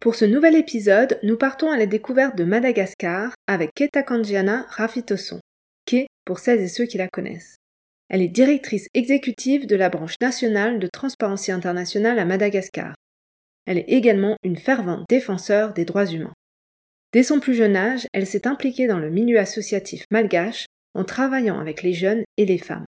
Pour ce nouvel épisode, nous partons à la découverte de Madagascar avec Keta Kanjiana Rafitoson, Ke pour celles et ceux qui la connaissent. Elle est directrice exécutive de la branche nationale de Transparency Internationale à Madagascar. Elle est également une fervente défenseur des droits humains. Dès son plus jeune âge, elle s'est impliquée dans le milieu associatif malgache en travaillant avec les jeunes et les femmes.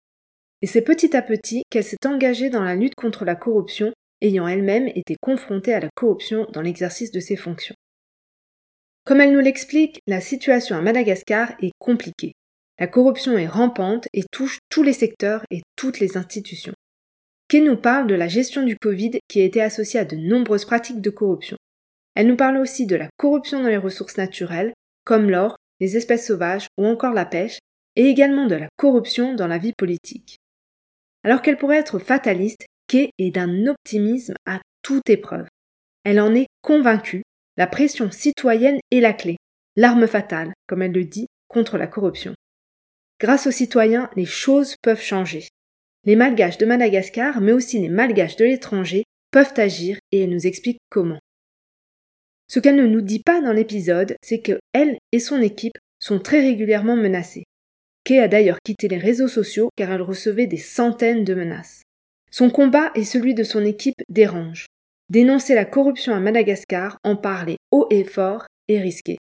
Et c'est petit à petit qu'elle s'est engagée dans la lutte contre la corruption ayant elle-même été confrontée à la corruption dans l'exercice de ses fonctions. Comme elle nous l'explique, la situation à Madagascar est compliquée. La corruption est rampante et touche tous les secteurs et toutes les institutions. Kay nous parle de la gestion du Covid qui a été associée à de nombreuses pratiques de corruption. Elle nous parle aussi de la corruption dans les ressources naturelles, comme l'or, les espèces sauvages ou encore la pêche, et également de la corruption dans la vie politique. Alors qu'elle pourrait être fataliste, Kay est d'un optimisme à toute épreuve. Elle en est convaincue, la pression citoyenne est la clé, l'arme fatale, comme elle le dit, contre la corruption. Grâce aux citoyens, les choses peuvent changer. Les malgaches de Madagascar, mais aussi les malgaches de l'étranger, peuvent agir et elle nous explique comment. Ce qu'elle ne nous dit pas dans l'épisode, c'est que elle et son équipe sont très régulièrement menacées. Kay a d'ailleurs quitté les réseaux sociaux car elle recevait des centaines de menaces. Son combat et celui de son équipe dérangent. Dénoncer la corruption à Madagascar, en parler haut et fort est risqué.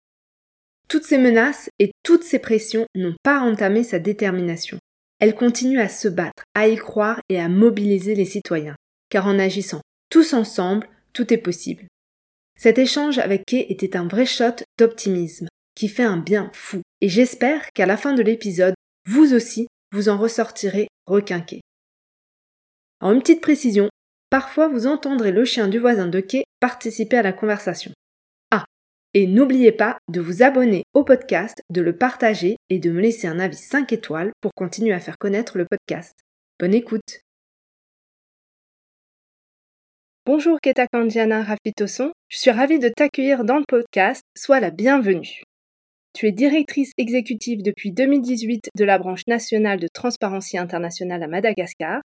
Toutes ces menaces et toutes ces pressions n'ont pas entamé sa détermination. Elle continue à se battre, à y croire et à mobiliser les citoyens, car en agissant tous ensemble, tout est possible. Cet échange avec Kay était un vrai shot d'optimisme, qui fait un bien fou, et j'espère qu'à la fin de l'épisode, vous aussi, vous en ressortirez requinqué. En une petite précision, parfois vous entendrez le chien du voisin de quai participer à la conversation. Ah, et n'oubliez pas de vous abonner au podcast, de le partager et de me laisser un avis 5 étoiles pour continuer à faire connaître le podcast. Bonne écoute Bonjour Keta Kandiana Rafitoson, je suis ravie de t'accueillir dans le podcast, sois la bienvenue. Tu es directrice exécutive depuis 2018 de la branche nationale de Transparency Internationale à Madagascar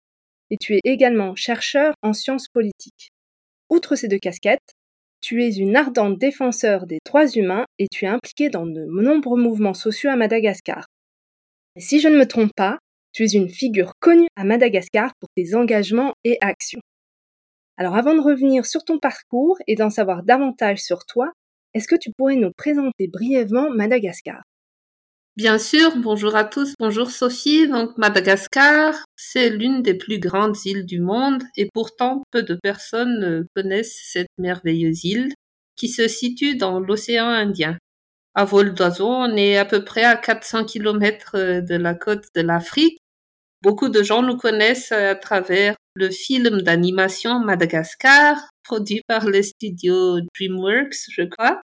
et tu es également chercheur en sciences politiques. Outre ces deux casquettes, tu es une ardente défenseur des droits humains et tu es impliqué dans de nombreux mouvements sociaux à Madagascar. Et si je ne me trompe pas, tu es une figure connue à Madagascar pour tes engagements et actions. Alors avant de revenir sur ton parcours et d'en savoir davantage sur toi, est-ce que tu pourrais nous présenter brièvement Madagascar? Bien sûr, bonjour à tous, bonjour Sophie. Donc Madagascar, c'est l'une des plus grandes îles du monde et pourtant peu de personnes connaissent cette merveilleuse île qui se situe dans l'océan Indien. À vol d'oiseau, on est à peu près à 400 km de la côte de l'Afrique. Beaucoup de gens nous connaissent à travers le film d'animation Madagascar, produit par le studio DreamWorks, je crois.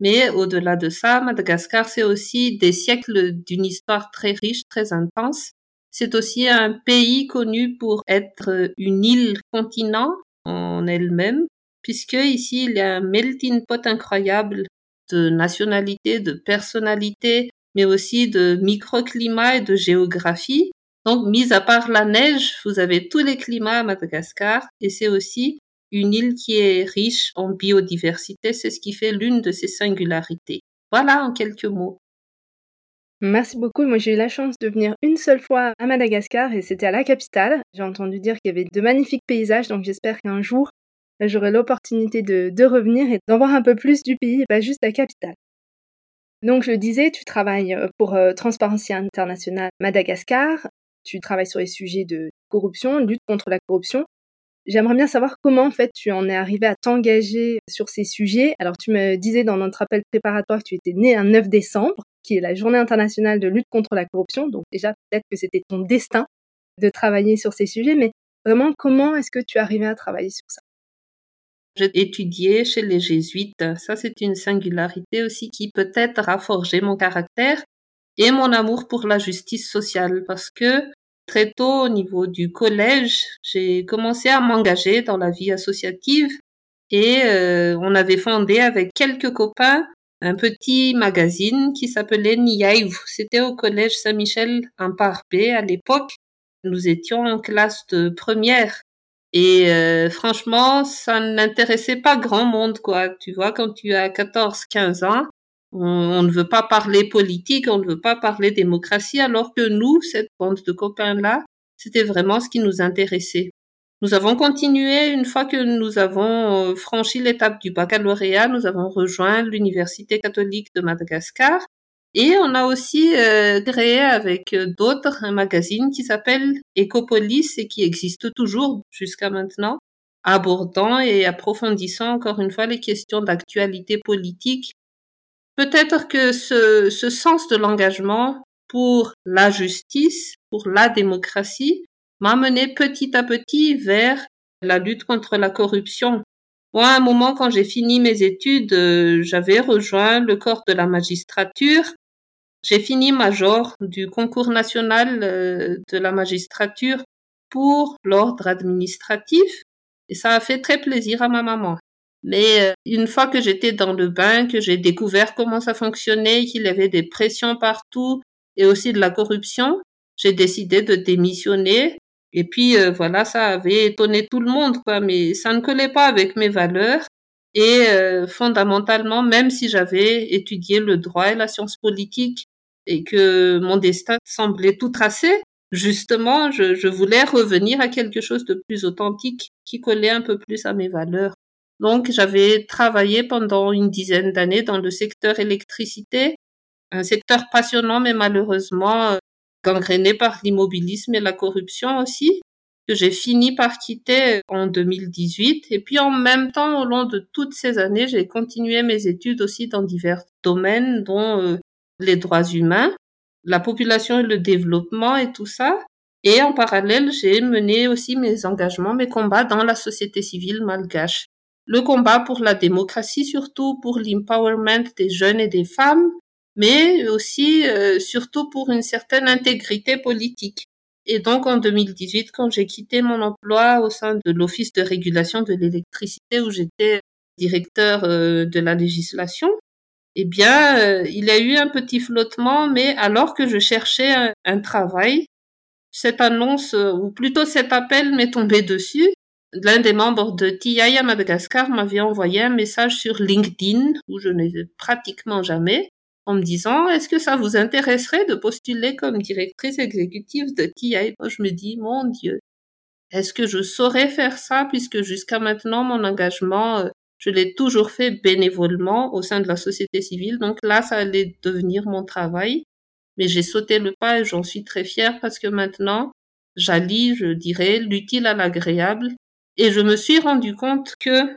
Mais au-delà de ça, Madagascar, c'est aussi des siècles d'une histoire très riche, très intense. C'est aussi un pays connu pour être une île continent en elle-même, puisque ici, il y a un melting pot incroyable de nationalités, de personnalités, mais aussi de microclimat et de géographie. Donc, mis à part la neige, vous avez tous les climats à Madagascar et c'est aussi une île qui est riche en biodiversité, c'est ce qui fait l'une de ses singularités. Voilà en quelques mots. Merci beaucoup. Moi, j'ai eu la chance de venir une seule fois à Madagascar et c'était à la capitale. J'ai entendu dire qu'il y avait de magnifiques paysages, donc j'espère qu'un jour, j'aurai l'opportunité de, revenir et d'en voir un peu plus du pays pas juste la capitale. Donc, je le disais, tu travailles euh, pour euh, Transparency International Madagascar. Tu travailles sur les sujets de corruption, lutte contre la corruption. J'aimerais bien savoir comment en fait tu en es arrivé à t'engager sur ces sujets. Alors tu me disais dans notre appel préparatoire que tu étais né un 9 décembre, qui est la journée internationale de lutte contre la corruption. Donc déjà peut-être que c'était ton destin de travailler sur ces sujets, mais vraiment comment est-ce que tu es arrivé à travailler sur ça? J'ai étudié chez les jésuites. Ça, c'est une singularité aussi qui peut-être a forgé mon caractère et mon amour pour la justice sociale parce que très tôt au niveau du collège, j'ai commencé à m'engager dans la vie associative et euh, on avait fondé avec quelques copains un petit magazine qui s'appelait Niaïv. C'était au collège Saint-Michel en Parpé à l'époque. Nous étions en classe de première. Et euh, franchement, ça n'intéressait pas grand monde, quoi. Tu vois, quand tu as 14, 15 ans, on, ne veut pas parler politique, on ne veut pas parler démocratie, alors que nous, cette bande de copains-là, c'était vraiment ce qui nous intéressait. Nous avons continué une fois que nous avons euh, franchi l'étape du baccalauréat, nous avons rejoint l'Université catholique de Madagascar et on a aussi euh, créé avec euh, d'autres un magazine qui s'appelle Ecopolis et qui existe toujours jusqu'à maintenant, abordant et approfondissant encore une fois les questions d'actualité politique. Peut-être que ce, ce sens de l'engagement pour la justice, pour la démocratie, m'a mené petit à petit vers la lutte contre la corruption. Moi, à un moment, quand j'ai fini mes études, euh, j'avais rejoint le corps de la magistrature. J'ai fini major du concours national euh, de la magistrature pour l'ordre administratif et ça a fait très plaisir à ma maman. Mais euh, une fois que j'étais dans le bain, que j'ai découvert comment ça fonctionnait, qu'il y avait des pressions partout et aussi de la corruption, j'ai décidé de démissionner et puis euh, voilà, ça avait étonné tout le monde, quoi, mais ça ne collait pas avec mes valeurs. Et euh, fondamentalement, même si j'avais étudié le droit et la science politique et que mon destin semblait tout tracé, justement, je, je voulais revenir à quelque chose de plus authentique qui collait un peu plus à mes valeurs. Donc, j'avais travaillé pendant une dizaine d'années dans le secteur électricité, un secteur passionnant, mais malheureusement euh, gangréné par l'immobilisme et la corruption aussi, que j'ai fini par quitter en 2018. Et puis en même temps, au long de toutes ces années, j'ai continué mes études aussi dans divers domaines, dont euh, les droits humains, la population et le développement et tout ça. Et en parallèle, j'ai mené aussi mes engagements, mes combats dans la société civile malgache. Le combat pour la démocratie, surtout pour l'empowerment des jeunes et des femmes, mais aussi euh, surtout pour une certaine intégrité politique. Et donc en 2018, quand j'ai quitté mon emploi au sein de l'Office de régulation de l'électricité où j'étais directeur euh, de la législation, eh bien, euh, il y a eu un petit flottement, mais alors que je cherchais un, un travail, cette annonce, ou plutôt cet appel m'est tombé dessus. L'un des membres de TI à Madagascar m'avait envoyé un message sur LinkedIn, où je n'ai pratiquement jamais, en me disant est-ce que ça vous intéresserait de postuler comme directrice exécutive de TI Moi, je me dis mon Dieu, est-ce que je saurais faire ça puisque jusqu'à maintenant mon engagement, euh, je l'ai toujours fait bénévolement au sein de la société civile. Donc là, ça allait devenir mon travail. Mais j'ai sauté le pas et j'en suis très fière parce que maintenant, j'allie, je dirais, l'utile à l'agréable. Et je me suis rendu compte que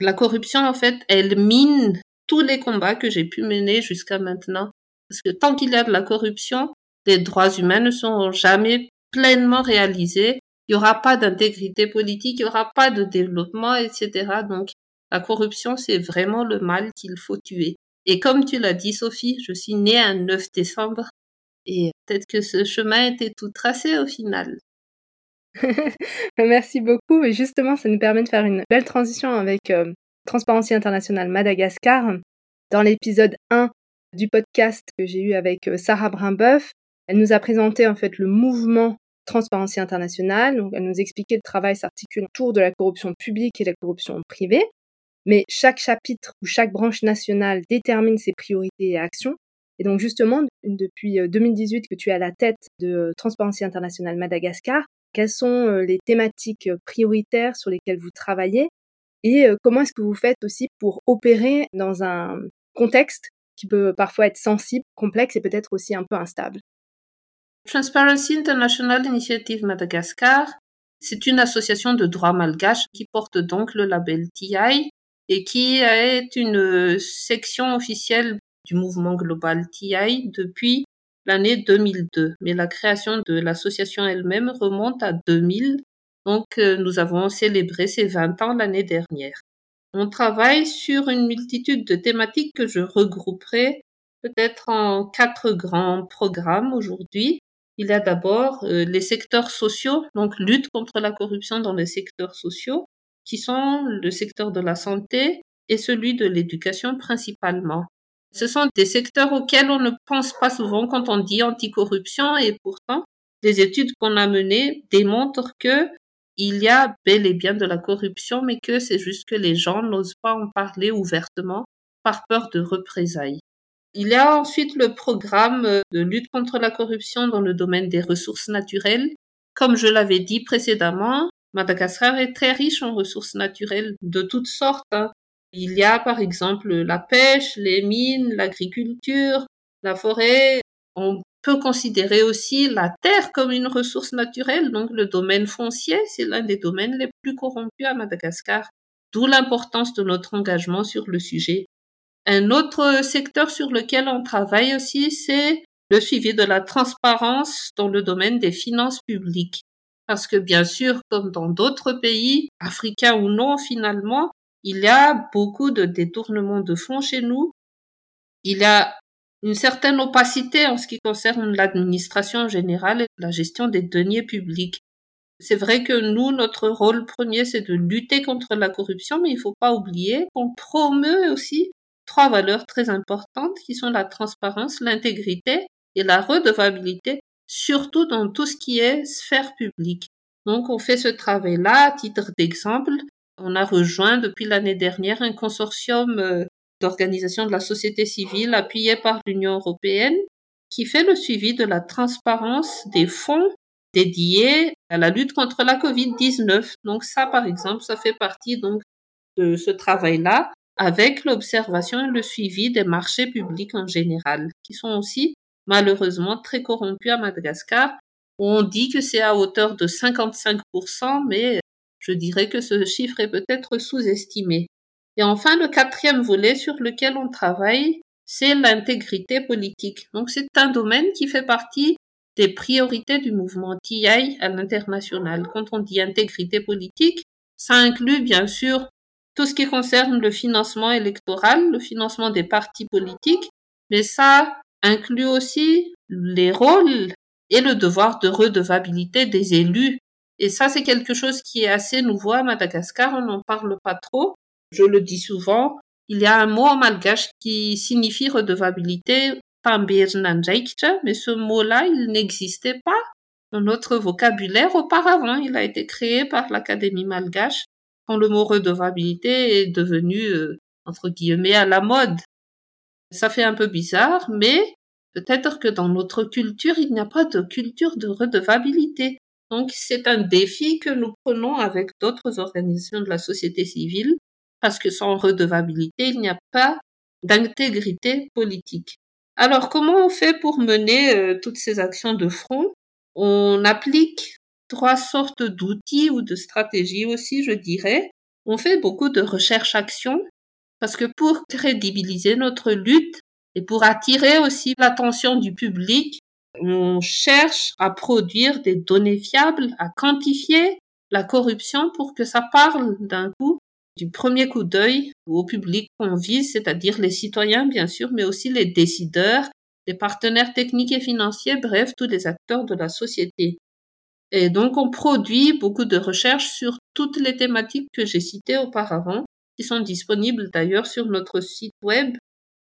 la corruption, en fait, elle mine tous les combats que j'ai pu mener jusqu'à maintenant. Parce que tant qu'il y a de la corruption, les droits humains ne seront jamais pleinement réalisés. Il n'y aura pas d'intégrité politique, il n'y aura pas de développement, etc. Donc, la corruption, c'est vraiment le mal qu'il faut tuer. Et comme tu l'as dit, Sophie, je suis née un 9 décembre. Et peut-être que ce chemin était tout tracé au final. Merci beaucoup. Et justement, ça nous permet de faire une belle transition avec euh, Transparency International Madagascar. Dans l'épisode 1 du podcast que j'ai eu avec euh, Sarah Brimbeuf, elle nous a présenté en fait le mouvement Transparency International. Donc, elle nous expliquait le travail s'articule autour de la corruption publique et la corruption privée. Mais chaque chapitre ou chaque branche nationale détermine ses priorités et actions. Et donc justement, depuis 2018 euh, que tu es à la tête de Transparency International Madagascar, quelles sont les thématiques prioritaires sur lesquelles vous travaillez et comment est-ce que vous faites aussi pour opérer dans un contexte qui peut parfois être sensible, complexe et peut-être aussi un peu instable? Transparency International Initiative Madagascar, c'est une association de droit malgache qui porte donc le label TI et qui est une section officielle du mouvement global TI depuis l'année 2002. Mais la création de l'association elle-même remonte à 2000 Donc, euh, nous avons célébré ces 20 ans l'année dernière. On travaille sur une multitude de thématiques que je regrouperai peut-être en quatre grands programmes aujourd'hui. Il y a d'abord euh, les secteurs sociaux, donc lutte contre la corruption dans les secteurs sociaux, qui sont le secteur de la santé et celui de l'éducation principalement. Ce sont des secteurs auxquels on ne pense pas souvent quand on dit anticorruption et pourtant, les études qu'on a menées démontrent que il y a bel et bien de la corruption, mais que c'est juste que les gens n'osent pas en parler ouvertement par peur de représailles. Il y a ensuite le programme de lutte contre la corruption dans le domaine des ressources naturelles. Comme je l'avais dit précédemment, Madagascar est très riche en ressources naturelles de toutes sortes. Hein. Il y a par exemple la pêche, les mines, l'agriculture, la forêt. On peut considérer aussi la terre comme une ressource naturelle, donc le domaine foncier, c'est l'un des domaines les plus corrompus à Madagascar, d'où l'importance de notre engagement sur le sujet. Un autre secteur sur lequel on travaille aussi, c'est le suivi de la transparence dans le domaine des finances publiques. Parce que bien sûr, comme dans d'autres pays, africains ou non finalement, il y a beaucoup de détournements de fonds chez nous. Il y a une certaine opacité en ce qui concerne l'administration générale et la gestion des deniers publics. C'est vrai que nous, notre rôle premier, c'est de lutter contre la corruption, mais il ne faut pas oublier qu'on promeut aussi trois valeurs très importantes qui sont la transparence, l'intégrité et la redevabilité, surtout dans tout ce qui est sphère publique. Donc on fait ce travail-là à titre d'exemple. On a rejoint depuis l'année dernière un consortium euh, d'organisation de la société civile appuyée par l'Union européenne qui fait le suivi de la transparence des fonds dédiés à la lutte contre la Covid-19. Donc ça, par exemple, ça fait partie donc de ce travail-là avec l'observation et le suivi des marchés publics en général, qui sont aussi malheureusement très corrompus à Madagascar. On dit que c'est à hauteur de 55%, mais je dirais que ce chiffre est peut-être sous-estimé. Et enfin, le quatrième volet sur lequel on travaille, c'est l'intégrité politique. Donc c'est un domaine qui fait partie des priorités du mouvement TI à l'international. Quand on dit intégrité politique, ça inclut bien sûr tout ce qui concerne le financement électoral, le financement des partis politiques, mais ça inclut aussi les rôles et le devoir de redevabilité des élus. Et ça, c'est quelque chose qui est assez nouveau à Madagascar, on n'en parle pas trop. Je le dis souvent, il y a un mot en malgache qui signifie redevabilité, mais ce mot-là, il n'existait pas dans notre vocabulaire auparavant. Il a été créé par l'Académie malgache quand le mot redevabilité est devenu, euh, entre guillemets, à la mode. Ça fait un peu bizarre, mais peut-être que dans notre culture, il n'y a pas de culture de redevabilité. Donc c'est un défi que nous prenons avec d'autres organisations de la société civile parce que sans redevabilité, il n'y a pas d'intégrité politique. Alors, comment on fait pour mener euh, toutes ces actions de front? On applique trois sortes d'outils ou de stratégies aussi, je dirais. On fait beaucoup de recherche-action parce que pour crédibiliser notre lutte et pour attirer aussi l'attention du public, on cherche à produire des données fiables, à quantifier la corruption pour que ça parle d'un coup du premier coup d'œil au public qu'on vise, c'est-à-dire les citoyens bien sûr, mais aussi les décideurs, les partenaires techniques et financiers, bref, tous les acteurs de la société. Et donc on produit beaucoup de recherches sur toutes les thématiques que j'ai citées auparavant, qui sont disponibles d'ailleurs sur notre site web.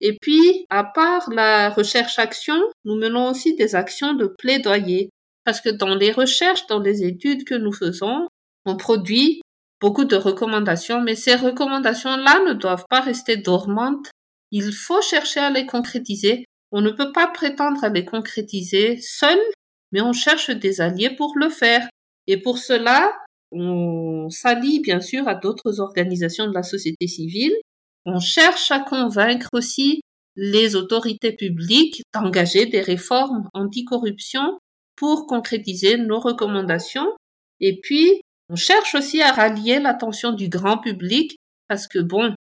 Et puis, à part la recherche-action, nous menons aussi des actions de plaidoyer. Parce que dans les recherches, dans les études que nous faisons, on produit beaucoup de recommandations, mais ces recommandations-là ne doivent pas rester dormantes. Il faut chercher à les concrétiser. On ne peut pas prétendre à les concrétiser seul, mais on cherche des alliés pour le faire. Et pour cela, on s'allie bien sûr à d'autres organisations de la société civile. On cherche à convaincre aussi les autorités publiques d'engager des réformes anticorruption pour concrétiser nos recommandations. Et puis, on cherche aussi à rallier l'attention du grand public parce que bon,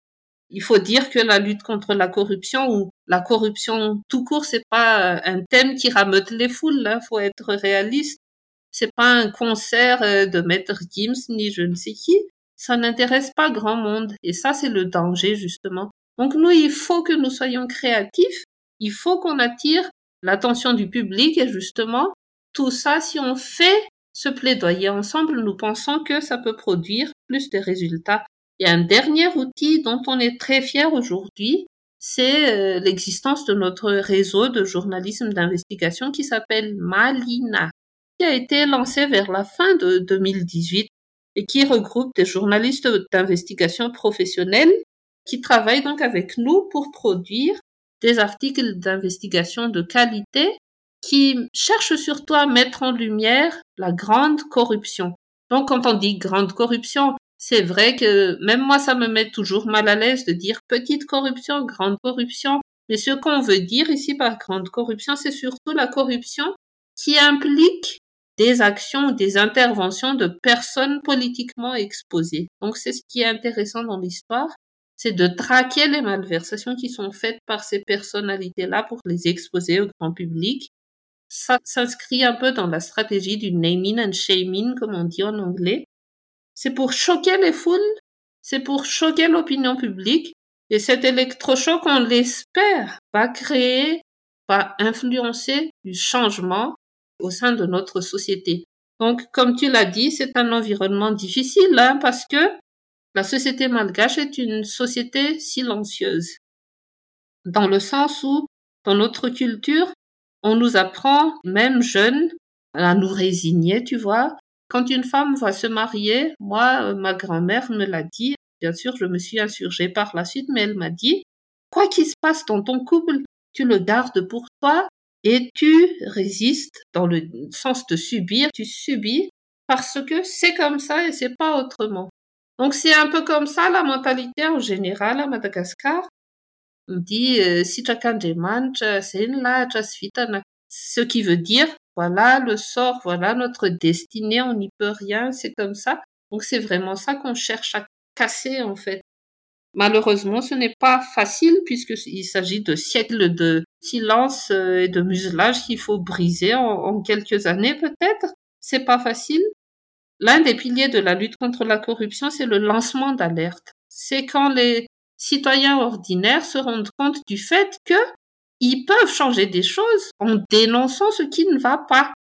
il faut dire que la lutte contre la corruption ou la corruption tout court, c'est pas un thème qui rameute les foules. Hein, faut être réaliste. c'est pas un concert euh, de Maître Gims ni je ne sais qui. Ça n'intéresse pas grand monde. Et ça, c'est le danger, justement. Donc nous, il faut que nous soyons créatifs. Il faut qu'on attire l'attention du public et justement, tout ça, si on fait ce plaidoyer ensemble, nous pensons que ça peut produire plus de résultats. Et un dernier outil dont on est très fier aujourd'hui, c'est euh, l'existence de notre réseau de journalisme d'investigation qui s'appelle Malina, qui a été lancé vers la fin de 2018 et qui regroupe des journalistes d'investigation professionnels qui travaillent donc avec nous pour produire des articles d'investigation de qualité qui cherchent surtout à mettre en lumière la grande corruption. Donc quand on dit grande corruption, c'est vrai que même moi, ça me met toujours mal à l'aise de dire petite corruption, grande corruption. Mais ce qu'on veut dire ici par grande corruption, c'est surtout la corruption qui implique des actions des interventions de personnes politiquement exposées. Donc c'est ce qui est intéressant dans l'histoire, c'est de traquer les malversations qui sont faites par ces personnalités-là pour les exposer au grand public. Ça s'inscrit un peu dans la stratégie du naming and shaming, comme on dit en anglais. C'est pour choquer les foules, c'est pour choquer l'opinion publique, et cet électrochoc, on l'espère, va créer, va influencer du changement au sein de notre société. Donc, comme tu l'as dit, c'est un environnement difficile, hein, parce que la société malgache est une société silencieuse. Dans le sens où, dans notre culture, on nous apprend, même jeunes, à nous résigner, tu vois, quand une femme va se marier, moi, euh, ma grand-mère me l'a dit, bien sûr, je me suis insurgée par la suite, mais elle m'a dit, quoi qu'il se passe dans ton couple, tu le gardes pour toi et tu résistes dans le sens de subir, tu subis parce que c'est comme ça et c'est pas autrement. Donc c'est un peu comme ça la mentalité en général à Madagascar. On dit euh, si ce qui veut dire voilà le sort, voilà notre destinée, on n'y peut rien, c'est comme ça. Donc c'est vraiment ça qu'on cherche à casser en fait. Malheureusement, ce n'est pas facile puisqu'il s'agit de siècles de silence euh, et de muselage qu'il faut briser en, quelques années peut-être. C'est pas facile. L'un des piliers de la lutte contre la corruption, c'est le lancement d'alerte. C'est quand les citoyens ordinaires se rendent compte du fait que ils peuvent changer des choses en dénonçant ce qui ne va pas.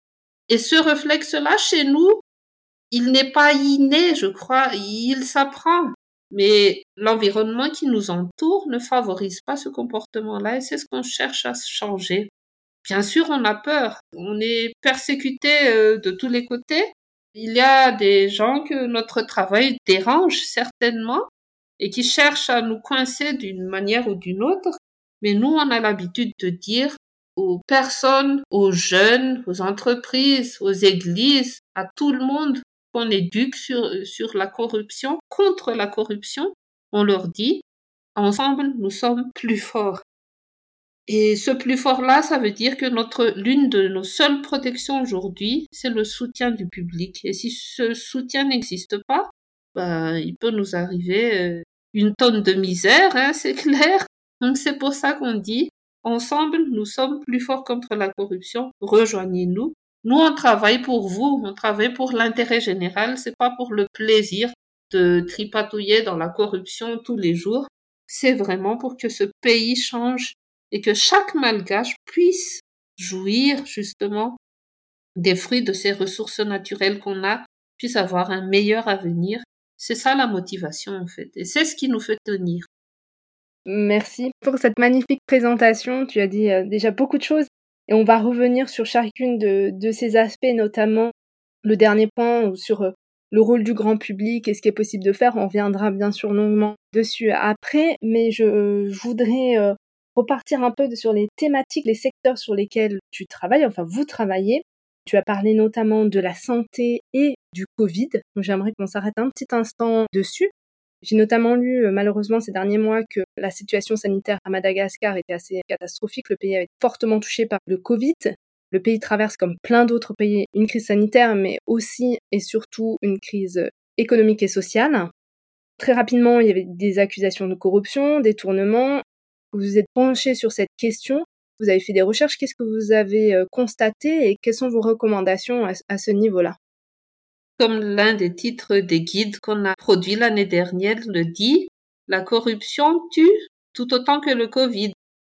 Et ce réflexe-là, chez nous, il n'est pas inné, je crois, il s'apprend. Mais l'environnement qui nous entoure ne favorise pas ce comportement-là et c'est ce qu'on cherche à changer. Bien sûr, on a peur. On est persécuté euh, de tous les côtés. Il y a des gens que notre travail dérange certainement et qui cherchent à nous coincer d'une manière ou d'une autre. Mais nous, on a l'habitude de dire aux personnes, aux jeunes, aux entreprises, aux églises, à tout le monde qu'on éduque sur, sur la corruption, contre la corruption. On leur dit, ensemble, nous sommes plus forts. Et ce plus fort-là, ça veut dire que notre, l'une de nos seules protections aujourd'hui, c'est le soutien du public. Et si ce soutien n'existe pas, ben, il peut nous arriver euh, une tonne de misère, hein, c'est clair. Donc c'est pour ça qu'on dit, ensemble, nous sommes plus forts contre la corruption, rejoignez-nous. Nous, on travaille pour vous, on travaille pour l'intérêt général, c'est pas pour le plaisir de tripatouiller dans la corruption tous les jours. C'est vraiment pour que ce pays change et que chaque malgache puisse jouir justement des fruits de ces ressources naturelles qu'on a, puisse avoir un meilleur avenir. C'est ça la motivation en fait, et c'est ce qui nous fait tenir. Merci pour cette magnifique présentation. Tu as dit euh, déjà beaucoup de choses et on va revenir sur chacune de, de ces aspects, notamment le dernier point sur euh, le rôle du grand public et ce qui est possible de faire. On reviendra bien sûr longuement dessus après, mais je, voudrais euh, repartir un peu sur les thématiques, les secteurs sur lesquels tu travailles, enfin vous travaillez. Tu as parlé notamment de la santé et du Covid. J'aimerais qu'on s'arrête un petit instant dessus. J'ai notamment lu euh, malheureusement ces derniers mois que la situation sanitaire à Madagascar était assez catastrophique. Le pays avait fortement touché par le Covid. Le pays traverse comme plein d'autres pays une crise sanitaire, mais aussi et surtout une crise économique et sociale. Très rapidement, il y avait des accusations de corruption, détournement. Vous vous êtes penché sur cette question. Vous avez fait des recherches, qu'est-ce que vous avez euh, constaté et quelles sont vos recommandations à, ce niveau-là? Comme l'un des titres des guides qu'on a produit l'année dernière le dit, la corruption tue tout autant que le Covid.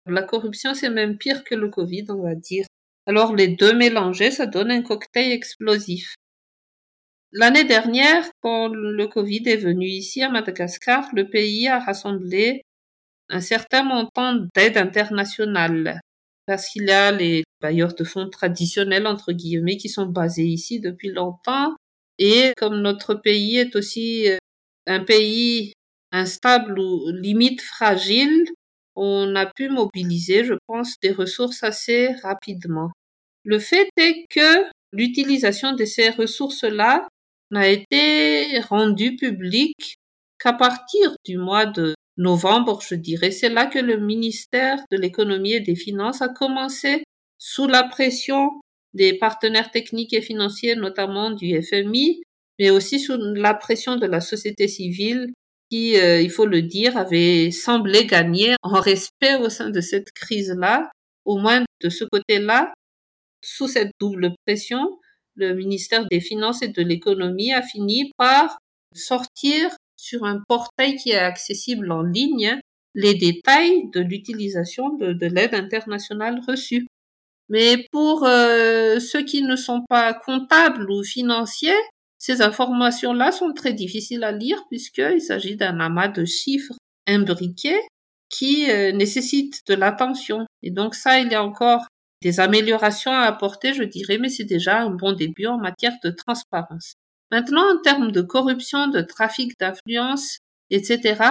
La corruption, c'est même pire que le Covid, on va dire. Alors les deux mélangés, ça donne un cocktail explosif. L'année dernière, quand le Covid est venu ici à Madagascar, le pays a rassemblé un certain montant d'aide internationale parce qu'il y a les bailleurs de fonds traditionnels, entre guillemets, qui sont basés ici depuis longtemps. Et comme notre pays est aussi un pays instable ou limite fragile, on a pu mobiliser, je pense, des ressources assez rapidement. Le fait est que l'utilisation de ces ressources-là n'a été rendue publique qu'à partir du mois de novembre, je dirais. C'est là que le ministère de l'économie et des finances a commencé, sous la pression des partenaires techniques et financiers, notamment du FMI, mais aussi sous la pression de la société civile qui, euh, il faut le dire, avait semblé gagner en respect au sein de cette crise-là, au moins de ce côté-là, sous cette double pression, le ministère des Finances et de l'Économie a fini par sortir sur un portail qui est accessible en ligne les détails de l'utilisation de, l'aide internationale reçue. Mais pour euh, ceux qui ne sont pas comptables ou financiers, ces informations-là sont très difficiles à lire puisqu'il s'agit d'un amas de chiffres imbriqués qui euh, nécessitent de l'attention. Et donc ça, il y a encore des améliorations à apporter, je dirais, mais c'est déjà un bon début en matière de transparence. Maintenant, en termes de corruption, de trafic d'influence, etc.,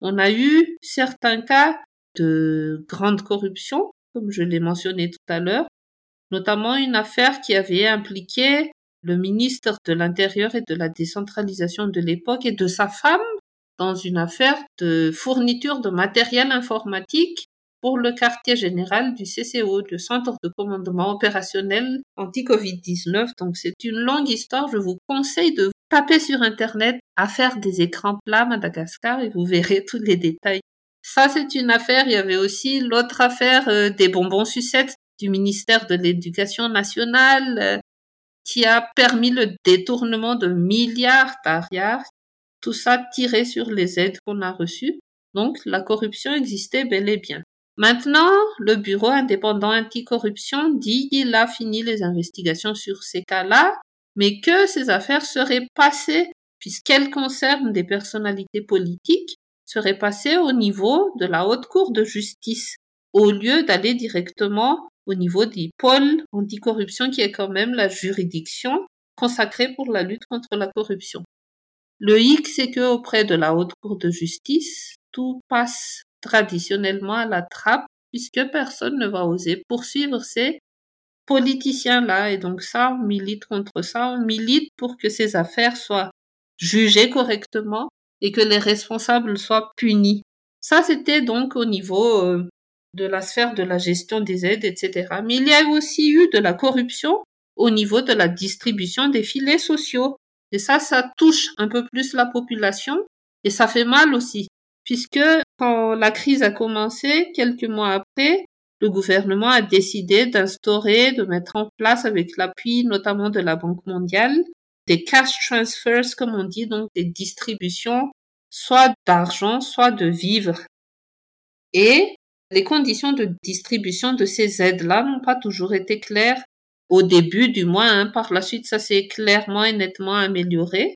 on a eu certains cas de grande corruption, comme je l'ai mentionné tout à l'heure, notamment une affaire qui avait impliqué le ministre de l'Intérieur et de la décentralisation de l'époque et de sa femme dans une affaire de fourniture de matériel informatique pour le quartier général du CCO, le Centre de commandement opérationnel anti-Covid-19. Donc c'est une longue histoire. Je vous conseille de taper sur Internet à faire des écrans plats Madagascar et vous verrez tous les détails. Ça, c'est une affaire. Il y avait aussi l'autre affaire euh, des bonbons sucettes du ministère de l'Éducation nationale. Euh, qui a permis le détournement de milliards d'arias, tout ça tiré sur les aides qu'on a reçues. Donc la corruption existait bel et bien. Maintenant, le Bureau indépendant anticorruption dit qu'il a fini les investigations sur ces cas-là, mais que ces affaires seraient passées, puisqu'elles concernent des personnalités politiques, seraient passées au niveau de la Haute Cour de justice, au lieu d'aller directement au niveau des pôles anticorruption qui est quand même la juridiction consacrée pour la lutte contre la corruption. Le hic, c'est que auprès de la Haute Cour de justice, tout passe traditionnellement à la trappe puisque personne ne va oser poursuivre ces politiciens-là. Et donc ça, on milite contre ça, on milite pour que ces affaires soient jugées correctement et que les responsables soient punis. Ça, c'était donc au niveau euh, de la sphère de la gestion des aides, etc. Mais il y a aussi eu de la corruption au niveau de la distribution des filets sociaux. Et ça, ça touche un peu plus la population et ça fait mal aussi, puisque quand la crise a commencé, quelques mois après, le gouvernement a décidé d'instaurer, de mettre en place avec l'appui notamment de la Banque mondiale, des cash transfers, comme on dit, donc des distributions soit d'argent, soit de vivres. Et les conditions de distribution de ces aides-là n'ont pas toujours été claires, au début du moins, hein. par la suite ça s'est clairement et nettement amélioré,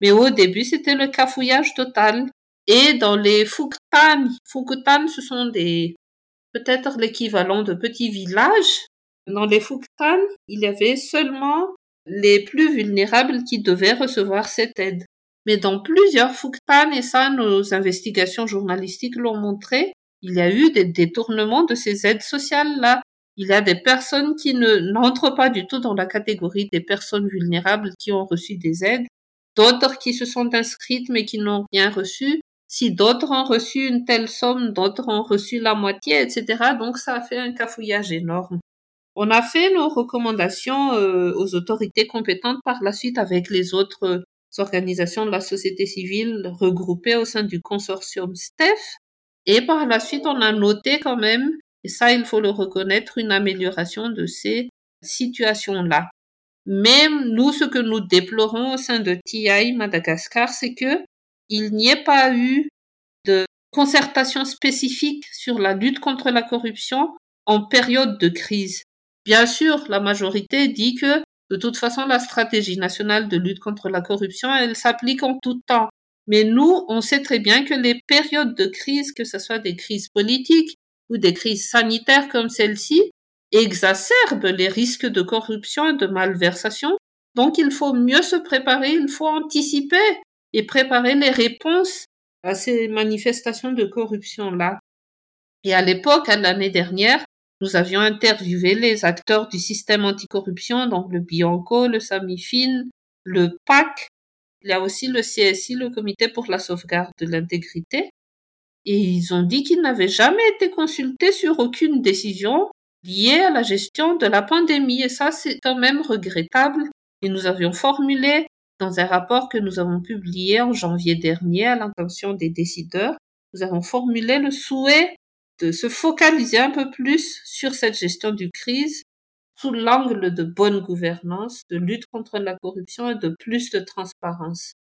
mais au début c'était le cafouillage total. Et dans les Fuktan, Fukutan ce sont des, peut-être l'équivalent de petits villages, dans les Fuktan, il y avait seulement les plus vulnérables qui devaient recevoir cette aide. Mais dans plusieurs Fuktan, et ça nos investigations journalistiques l'ont montré, il y a eu des détournements de ces aides sociales-là. Il y a des personnes qui ne n'entrent pas du tout dans la catégorie des personnes vulnérables qui ont reçu des aides, d'autres qui se sont inscrites mais qui n'ont rien reçu. Si d'autres ont reçu une telle somme, d'autres ont reçu la moitié, etc. Donc ça a fait un cafouillage énorme. On a fait nos recommandations euh, aux autorités compétentes par la suite avec les autres euh, organisations de la société civile regroupées au sein du consortium STEF. Et par la suite, on a noté quand même Et ça, il faut le reconnaître, une amélioration de ces situations-là. Même nous, ce que nous déplorons au sein de TI Madagascar, c'est que il n'y ait pas eu de concertation spécifique sur la lutte contre la corruption en période de crise. Bien sûr, la majorité dit que de toute façon, la stratégie nationale de lutte contre la corruption, elle s'applique en tout temps. Mais nous, on sait très bien que les périodes de crise, que ce soit des crises politiques ou des crises sanitaires comme celle-ci, exacerbent les risques de corruption et de malversation. Donc, il faut mieux se préparer, il faut anticiper et préparer les réponses à ces manifestations de corruption-là. Et à l'époque, à l'année dernière, nous avions interviewé les acteurs du système anticorruption, donc le Bianco, le Samifin, le PAC. Il y a aussi le CSI, le Comité pour la sauvegarde de l'intégrité. Et ils ont dit qu'ils n'avaient jamais été consultés sur aucune décision liée à la gestion de la pandémie. Et ça, c'est quand même regrettable. Et nous avions formulé dans un rapport que nous avons publié en janvier dernier à l'intention des décideurs, nous avons formulé le souhait de se focaliser un peu plus sur cette gestion du crise sous l'angle de bonne gouvernance, de lutte contre la corruption et de plus de transparence.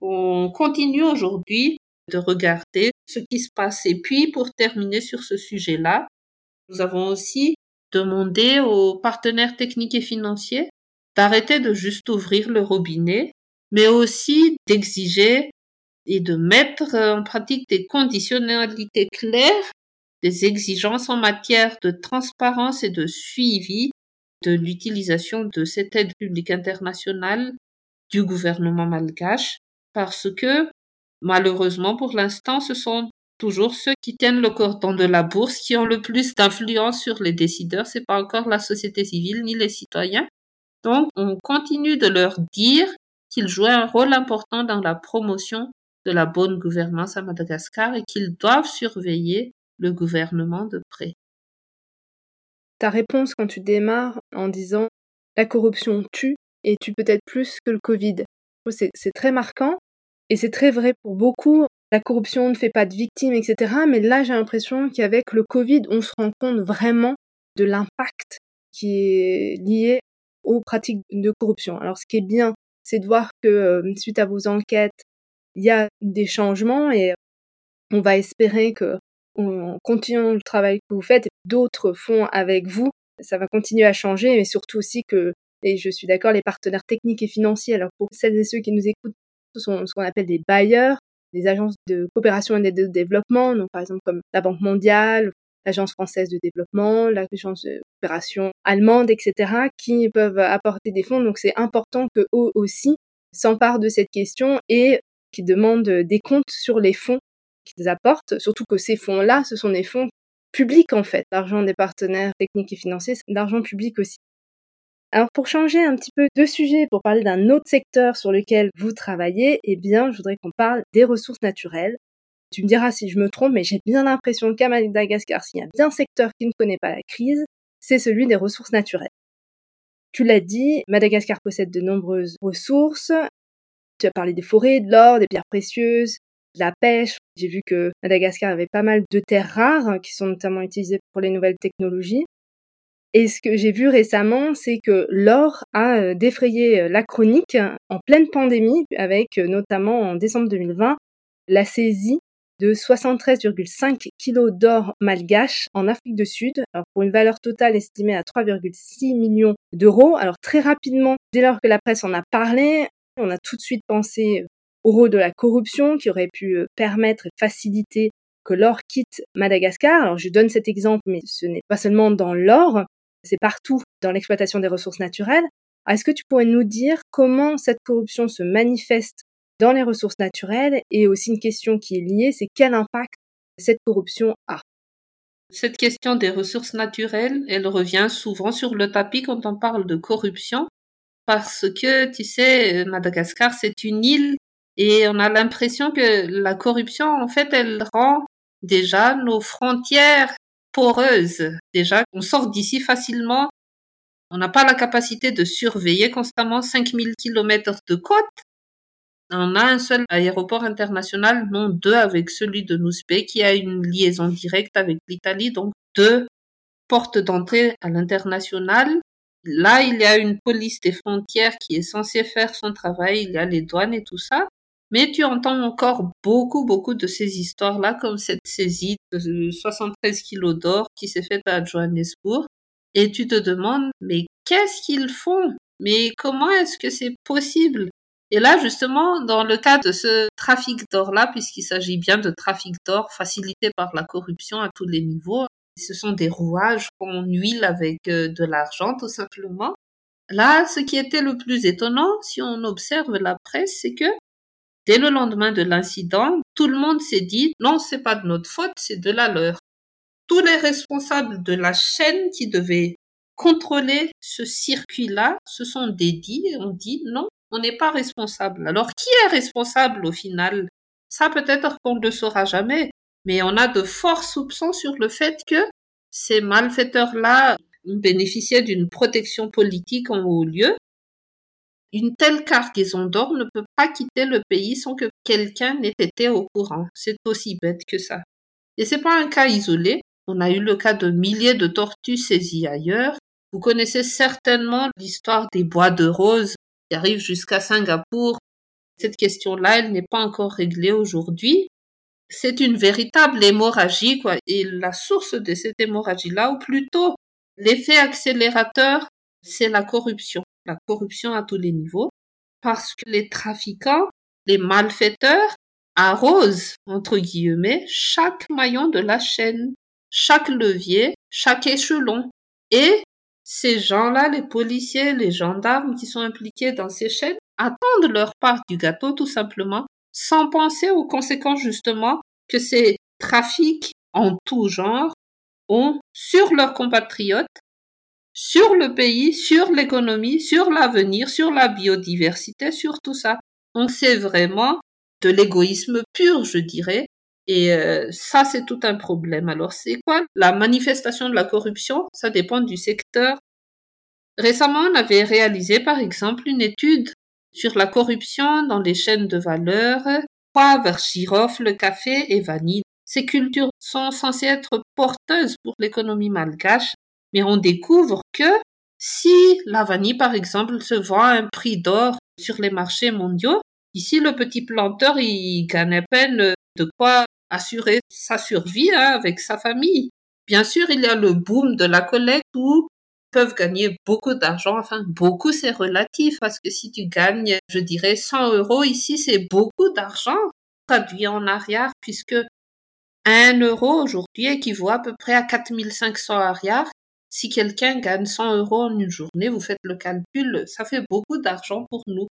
On continue aujourd'hui de regarder ce qui se passe. Et puis, pour terminer sur ce sujet-là, nous avons aussi demandé aux partenaires techniques et financiers d'arrêter de juste ouvrir le robinet, mais aussi d'exiger et de mettre en pratique des conditionnalités claires des exigences en matière de transparence et de suivi de l'utilisation de cette aide publique internationale du gouvernement malgache parce que malheureusement pour l'instant ce sont toujours ceux qui tiennent le cordon de la bourse qui ont le plus d'influence sur les décideurs c'est pas encore la société civile ni les citoyens donc on continue de leur dire qu'ils jouent un rôle important dans la promotion de la bonne gouvernance à Madagascar et qu'ils doivent surveiller le gouvernement de près. Ta réponse quand tu démarres en disant la corruption tue et tue peut-être plus que le Covid, c'est très marquant et c'est très vrai pour beaucoup. La corruption ne fait pas de victimes, etc. Mais là, j'ai l'impression qu'avec le Covid, on se rend compte vraiment de l'impact qui est lié aux pratiques de corruption. Alors, ce qui est bien, c'est de voir que euh, suite à vos enquêtes, il y a des changements et on va espérer que on continue le travail que vous faites, d'autres font avec vous, ça va continuer à changer, mais surtout aussi que, et je suis d'accord, les partenaires techniques et financiers, alors pour celles et ceux qui nous écoutent, ce sont ce qu'on appelle des bailleurs, des agences de coopération et de développement, donc par exemple comme la Banque mondiale, l'Agence française de développement, l'Agence de coopération allemande, etc., qui peuvent apporter des fonds. Donc c'est important que eux aussi s'emparent de cette question et qui demandent des comptes sur les fonds qu'ils apportent, surtout que ces fonds-là, ce sont des fonds publics en fait. L'argent des partenaires techniques et financiers, c'est l'argent public aussi. Alors pour changer un petit peu de sujet, pour parler d'un autre secteur sur lequel vous travaillez, eh bien je voudrais qu'on parle des ressources naturelles. Tu me diras si je me trompe, mais j'ai bien l'impression qu'à Madagascar, s'il y a bien un secteur qui ne connaît pas la crise, c'est celui des ressources naturelles. Tu l'as dit, Madagascar possède de nombreuses ressources. Tu as parlé des forêts, de l'or, des pierres précieuses, la pêche. J'ai vu que Madagascar avait pas mal de terres rares hein, qui sont notamment utilisées pour les nouvelles technologies. Et ce que j'ai vu récemment, c'est que l'or a euh, défrayé euh, la chronique en pleine pandémie, avec euh, notamment en décembre 2020 la saisie de 73,5 kilos d'or malgache en Afrique du Sud, alors pour une valeur totale estimée à 3,6 millions d'euros. Alors très rapidement, dès lors que la presse en a parlé, on a tout de suite pensé au rôle de la corruption qui aurait pu euh, permettre et faciliter que l'or quitte Madagascar. Alors je donne cet exemple, mais ce n'est pas seulement dans l'or, c'est partout dans l'exploitation des ressources naturelles. Est-ce que tu pourrais nous dire comment cette corruption se manifeste dans les ressources naturelles? Et aussi une question qui est liée, c'est quel impact cette corruption a? Cette question des ressources naturelles, elle revient souvent sur le tapis quand on parle de corruption parce que, tu sais, Madagascar, c'est une île et on a l'impression que la corruption, en fait, elle rend déjà nos frontières poreuses. Déjà, on sort d'ici facilement. On n'a pas la capacité de surveiller constamment 5000 kilomètres de côte. On a un seul aéroport international, non deux avec celui de Nousbé, qui a une liaison directe avec l'Italie. Donc, deux portes d'entrée à l'international. Là, il y a une police des frontières qui est censée faire son travail, il y a les douanes et tout ça. Mais tu entends encore beaucoup, beaucoup de ces histoires-là, comme cette saisie de 73 kilos d'or qui s'est faite à Johannesburg. Et tu te demandes, mais qu'est-ce qu'ils font? Mais comment est-ce que c'est possible? Et là, justement, dans le cas de ce trafic d'or-là, puisqu'il s'agit bien de trafic d'or facilité par la corruption à tous les niveaux, ce sont des rouages qu'on huile avec euh, de l'argent, tout simplement. Là, ce qui était le plus étonnant, si on observe la presse, c'est que dès le lendemain de l'incident, tout le monde s'est dit non, c'est pas de notre faute, c'est de la leur. Tous les responsables de la chaîne qui devaient contrôler ce circuit-là se sont dédits et ont dit non, on n'est pas responsable. Alors qui est responsable au final? Ça peut-être qu'on ne le saura jamais, mais on a de forts soupçons sur le fait que ces malfaiteurs-là bénéficiaient d'une protection politique en haut lieu. Une telle cargaison d'or ne peut pas quitter le pays sans que quelqu'un n'ait été au courant. C'est aussi bête que ça. Et c'est pas un cas isolé. On a eu le cas de milliers de tortues saisies ailleurs. Vous connaissez certainement l'histoire des bois de roses qui arrivent jusqu'à Singapour. Cette question-là, elle n'est pas encore réglée aujourd'hui. C'est une véritable hémorragie, quoi. Et la source de cette hémorragie-là, ou plutôt l'effet accélérateur, c'est la corruption. La corruption à tous les niveaux. Parce que les trafiquants, les malfaiteurs, arrosent, entre guillemets, chaque maillon de la chaîne, chaque levier, chaque échelon. Et ces gens-là, les policiers, les gendarmes qui sont impliqués dans ces chaînes, attendent leur part du gâteau tout simplement, sans penser aux conséquences justement que ces trafics en tout genre ont sur leurs compatriotes, sur le pays, sur l'économie, sur l'avenir, sur la biodiversité, sur tout ça. Donc c'est vraiment de l'égoïsme pur, je dirais. Et euh, ça, c'est tout un problème. Alors, c'est quoi la manifestation de la corruption? Ça dépend du secteur. Récemment, on avait réalisé, par exemple, une étude sur la corruption dans les chaînes de valeur, poivre, girofle, café et vanille. Ces cultures sont censées être porteuses pour l'économie malgache, mais on découvre que si la vanille, par exemple, se vend à un prix d'or sur les marchés mondiaux, ici, le petit planteur, il gagne à peine de quoi assurer sa survie hein, avec sa famille. Bien sûr, il y a le boom de la collecte où peuvent gagner beaucoup d'argent. Enfin, beaucoup, c'est relatif parce que si tu gagnes, je dirais 100 euros ici, c'est beaucoup d'argent traduit en arrière puisque un euro aujourd'hui équivaut à peu près à 4500 arrière. Si quelqu'un gagne 100 euros en une journée, vous faites le calcul, ça fait beaucoup d'argent pour nous.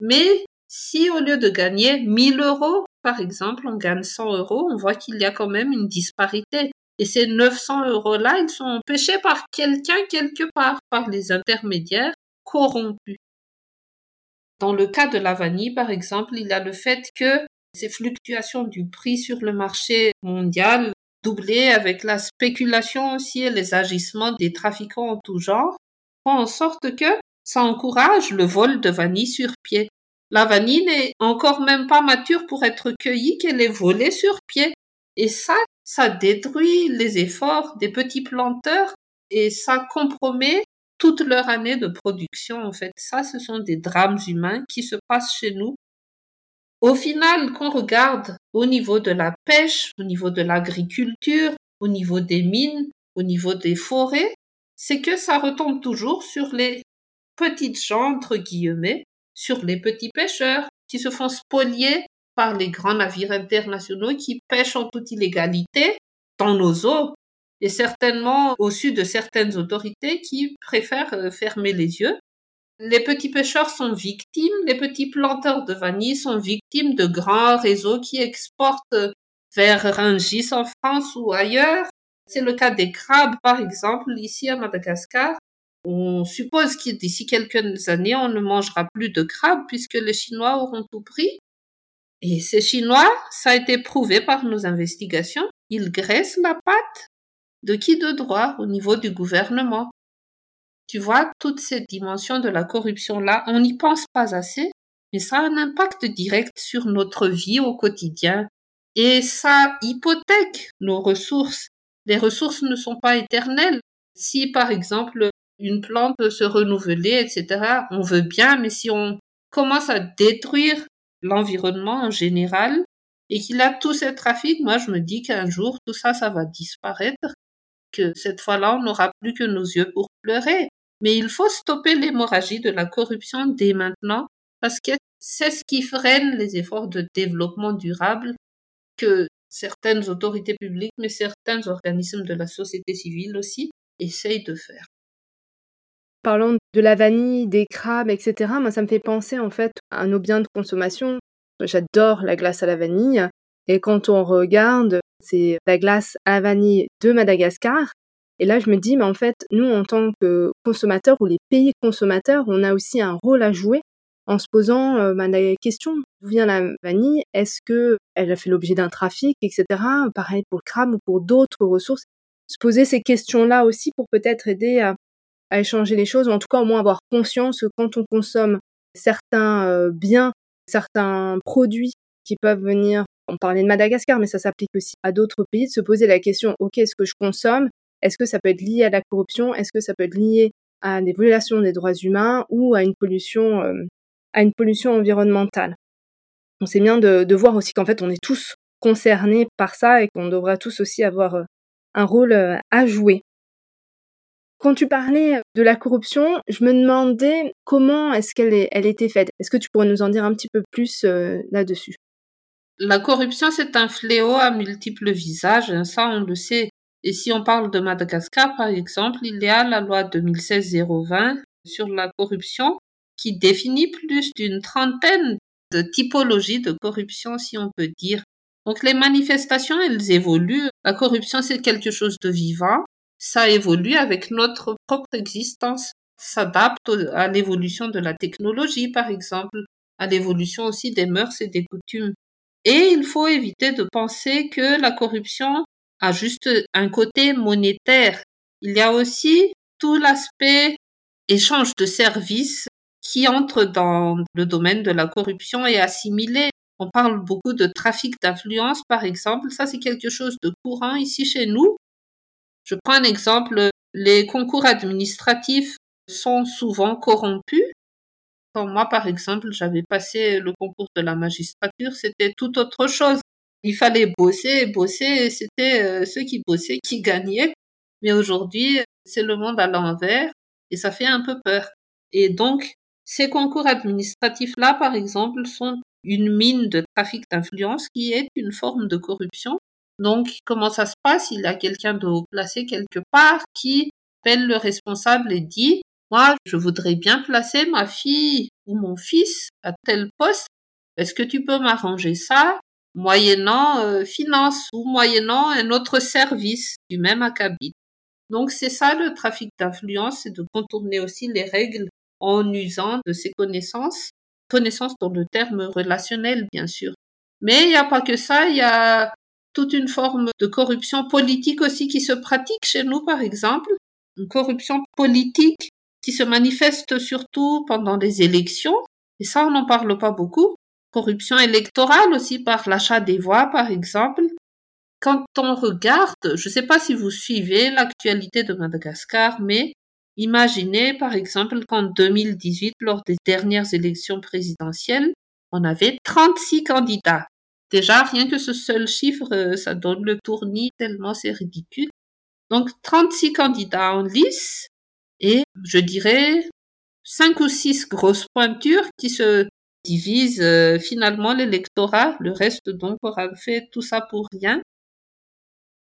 Mais si au lieu de gagner 1000 euros, par exemple, on gagne 100 euros, on voit qu'il y a quand même une disparité. Et ces 900 euros-là, ils sont empêchés par quelqu'un quelque part, par les intermédiaires corrompus. Dans le cas de la vanille, par exemple, il y a le fait que ces fluctuations du prix sur le marché mondial, doublées avec la spéculation aussi et les agissements des trafiquants en tout genre, font en sorte que ça encourage le vol de vanille sur pied. La vanille n'est encore même pas mature pour être cueillie qu'elle est volée sur pied. Et ça, ça détruit les efforts des petits planteurs et ça compromet toute leur année de production. En fait, ça, ce sont des drames humains qui se passent chez nous. Au final, qu'on regarde au niveau de la pêche, au niveau de l'agriculture, au niveau des mines, au niveau des forêts, c'est que ça retombe toujours sur les petites gens, entre guillemets, sur les petits pêcheurs qui se font spolier par les grands navires internationaux qui pêchent en toute illégalité dans nos eaux et certainement au sud de certaines autorités qui préfèrent euh, fermer les yeux. Les petits pêcheurs sont victimes, les petits planteurs de vanille sont victimes de grands réseaux qui exportent vers Rungis en France ou ailleurs. C'est le cas des crabes, par exemple, ici à Madagascar. On suppose que d'ici quelques années, on ne mangera plus de crabes puisque les Chinois auront tout pris. Et ces Chinois, ça a été prouvé par nos investigations, ils graissent la pâte de qui de droit au niveau du gouvernement. Tu vois, toutes ces dimensions de la corruption-là, on n'y pense pas assez, mais ça a un impact direct sur notre vie au quotidien et ça hypothèque nos ressources. les ressources ne sont pas éternelles. Si, par exemple, une plante peut se renouveler, etc., on veut bien, mais si on commence à détruire l'environnement en général et qu'il a tout ce trafic, moi je me dis qu'un jour tout ça, ça va disparaître, que cette fois-là, on n'aura plus que nos yeux pour pleurer. Mais il faut stopper l'hémorragie de la corruption dès maintenant parce que c'est ce qui freine les efforts de développement durable que certaines autorités publiques, mais certains organismes de la société civile aussi, essayent de faire. Parlons de la vanille, des crabes, etc. Moi, ça me fait penser en fait à nos biens de consommation. J'adore la glace à la vanille. Et quand on regarde, c'est la glace à la vanille de Madagascar. Et là, je me dis, mais en fait, nous, en tant que consommateurs ou les pays consommateurs, on a aussi un rôle à jouer en se posant euh, bah, la question d'où vient la vanille? Est-ce que elle a fait l'objet d'un trafic, etc. Pareil pour le crabe ou pour d'autres ressources. Se poser ces questions-là aussi pour peut-être aider à, échanger les choses, ou en tout cas au moins avoir conscience que quand on consomme certains euh, biens, certains produits qui peuvent venir, on parlait de Madagascar, mais ça s'applique aussi à d'autres pays, de se poser la question, ok, est-ce que je consomme? Est-ce que ça peut être lié à la corruption? Est-ce que ça peut être lié à des violations des droits humains ou à une pollution euh, environnementale? On sait bien de, voir aussi qu'en fait on est tous concernés par ça et qu'on devra tous aussi avoir euh, un rôle euh, à jouer. Quand tu parlais de la corruption, je me demandais comment est-ce qu'elle elle était faite. Est-ce que tu pourrais nous en dire un petit peu plus là-dessus? La corruption, c'est un fléau à multiples visages, hein, ça on le sait. Et si on parle de Madagascar, par exemple, il y a la loi 2016-020 sur la corruption qui définit plus d'une trentaine de typologies de corruption, si on peut dire. Donc les manifestations, elles évoluent. La corruption, c'est quelque chose de vivant. Ça évolue avec notre propre existence. S'adapte à l'évolution de la technologie, par exemple, à l'évolution aussi des mœurs et des coutumes. Et il faut éviter de penser que la corruption a juste un côté monétaire. Il y a aussi tout l'aspect échange de services qui entre dans le domaine de la corruption est assimilé. On parle beaucoup de trafic d'influence, par exemple. Ça, c'est quelque chose de courant ici chez nous. Je prends un exemple. Les concours administratifs sont souvent corrompus. Quand moi, par exemple, j'avais passé le concours de la magistrature, c'était tout autre chose. Il fallait bosser, bosser, c'était euh, ceux qui bossaient qui gagnaient. Mais aujourd'hui, c'est le monde à l'envers, et ça fait un peu peur. Et donc, ces concours administratifs-là, par exemple, sont une mine de trafic d'influence qui est une forme de corruption. Donc, comment ça se passe? Il y a quelqu'un de haut placé quelque part qui appelle le responsable et dit, moi, je voudrais bien placer ma fille ou mon fils à tel poste. Est-ce que tu peux m'arranger ça moyennant euh, finance ou moyennant un autre service du même acabit Donc, c'est ça le trafic d'influence, c'est de contourner aussi les règles en usant de ses connaissances, connaissances dans le terme relationnel, bien sûr. Mais il n'y a pas que ça, il y a toute une forme de corruption politique aussi qui se pratique chez nous, par exemple. Une corruption politique qui se manifeste surtout pendant les élections. Et ça, on n'en parle pas beaucoup. Corruption électorale aussi par l'achat des voix, par exemple. Quand on regarde, je ne sais pas si vous suivez l'actualité de Madagascar, mais Imaginez par exemple qu'en 2018, lors des dernières élections présidentielles, on avait 36 candidats. Déjà, rien que ce seul chiffre, euh, ça donne le tournis tellement c'est ridicule. Donc 36 candidats en lice et je dirais 5 ou 6 grosses pointures qui se divisent euh, finalement l'électorat. Le reste donc aura fait tout ça pour rien.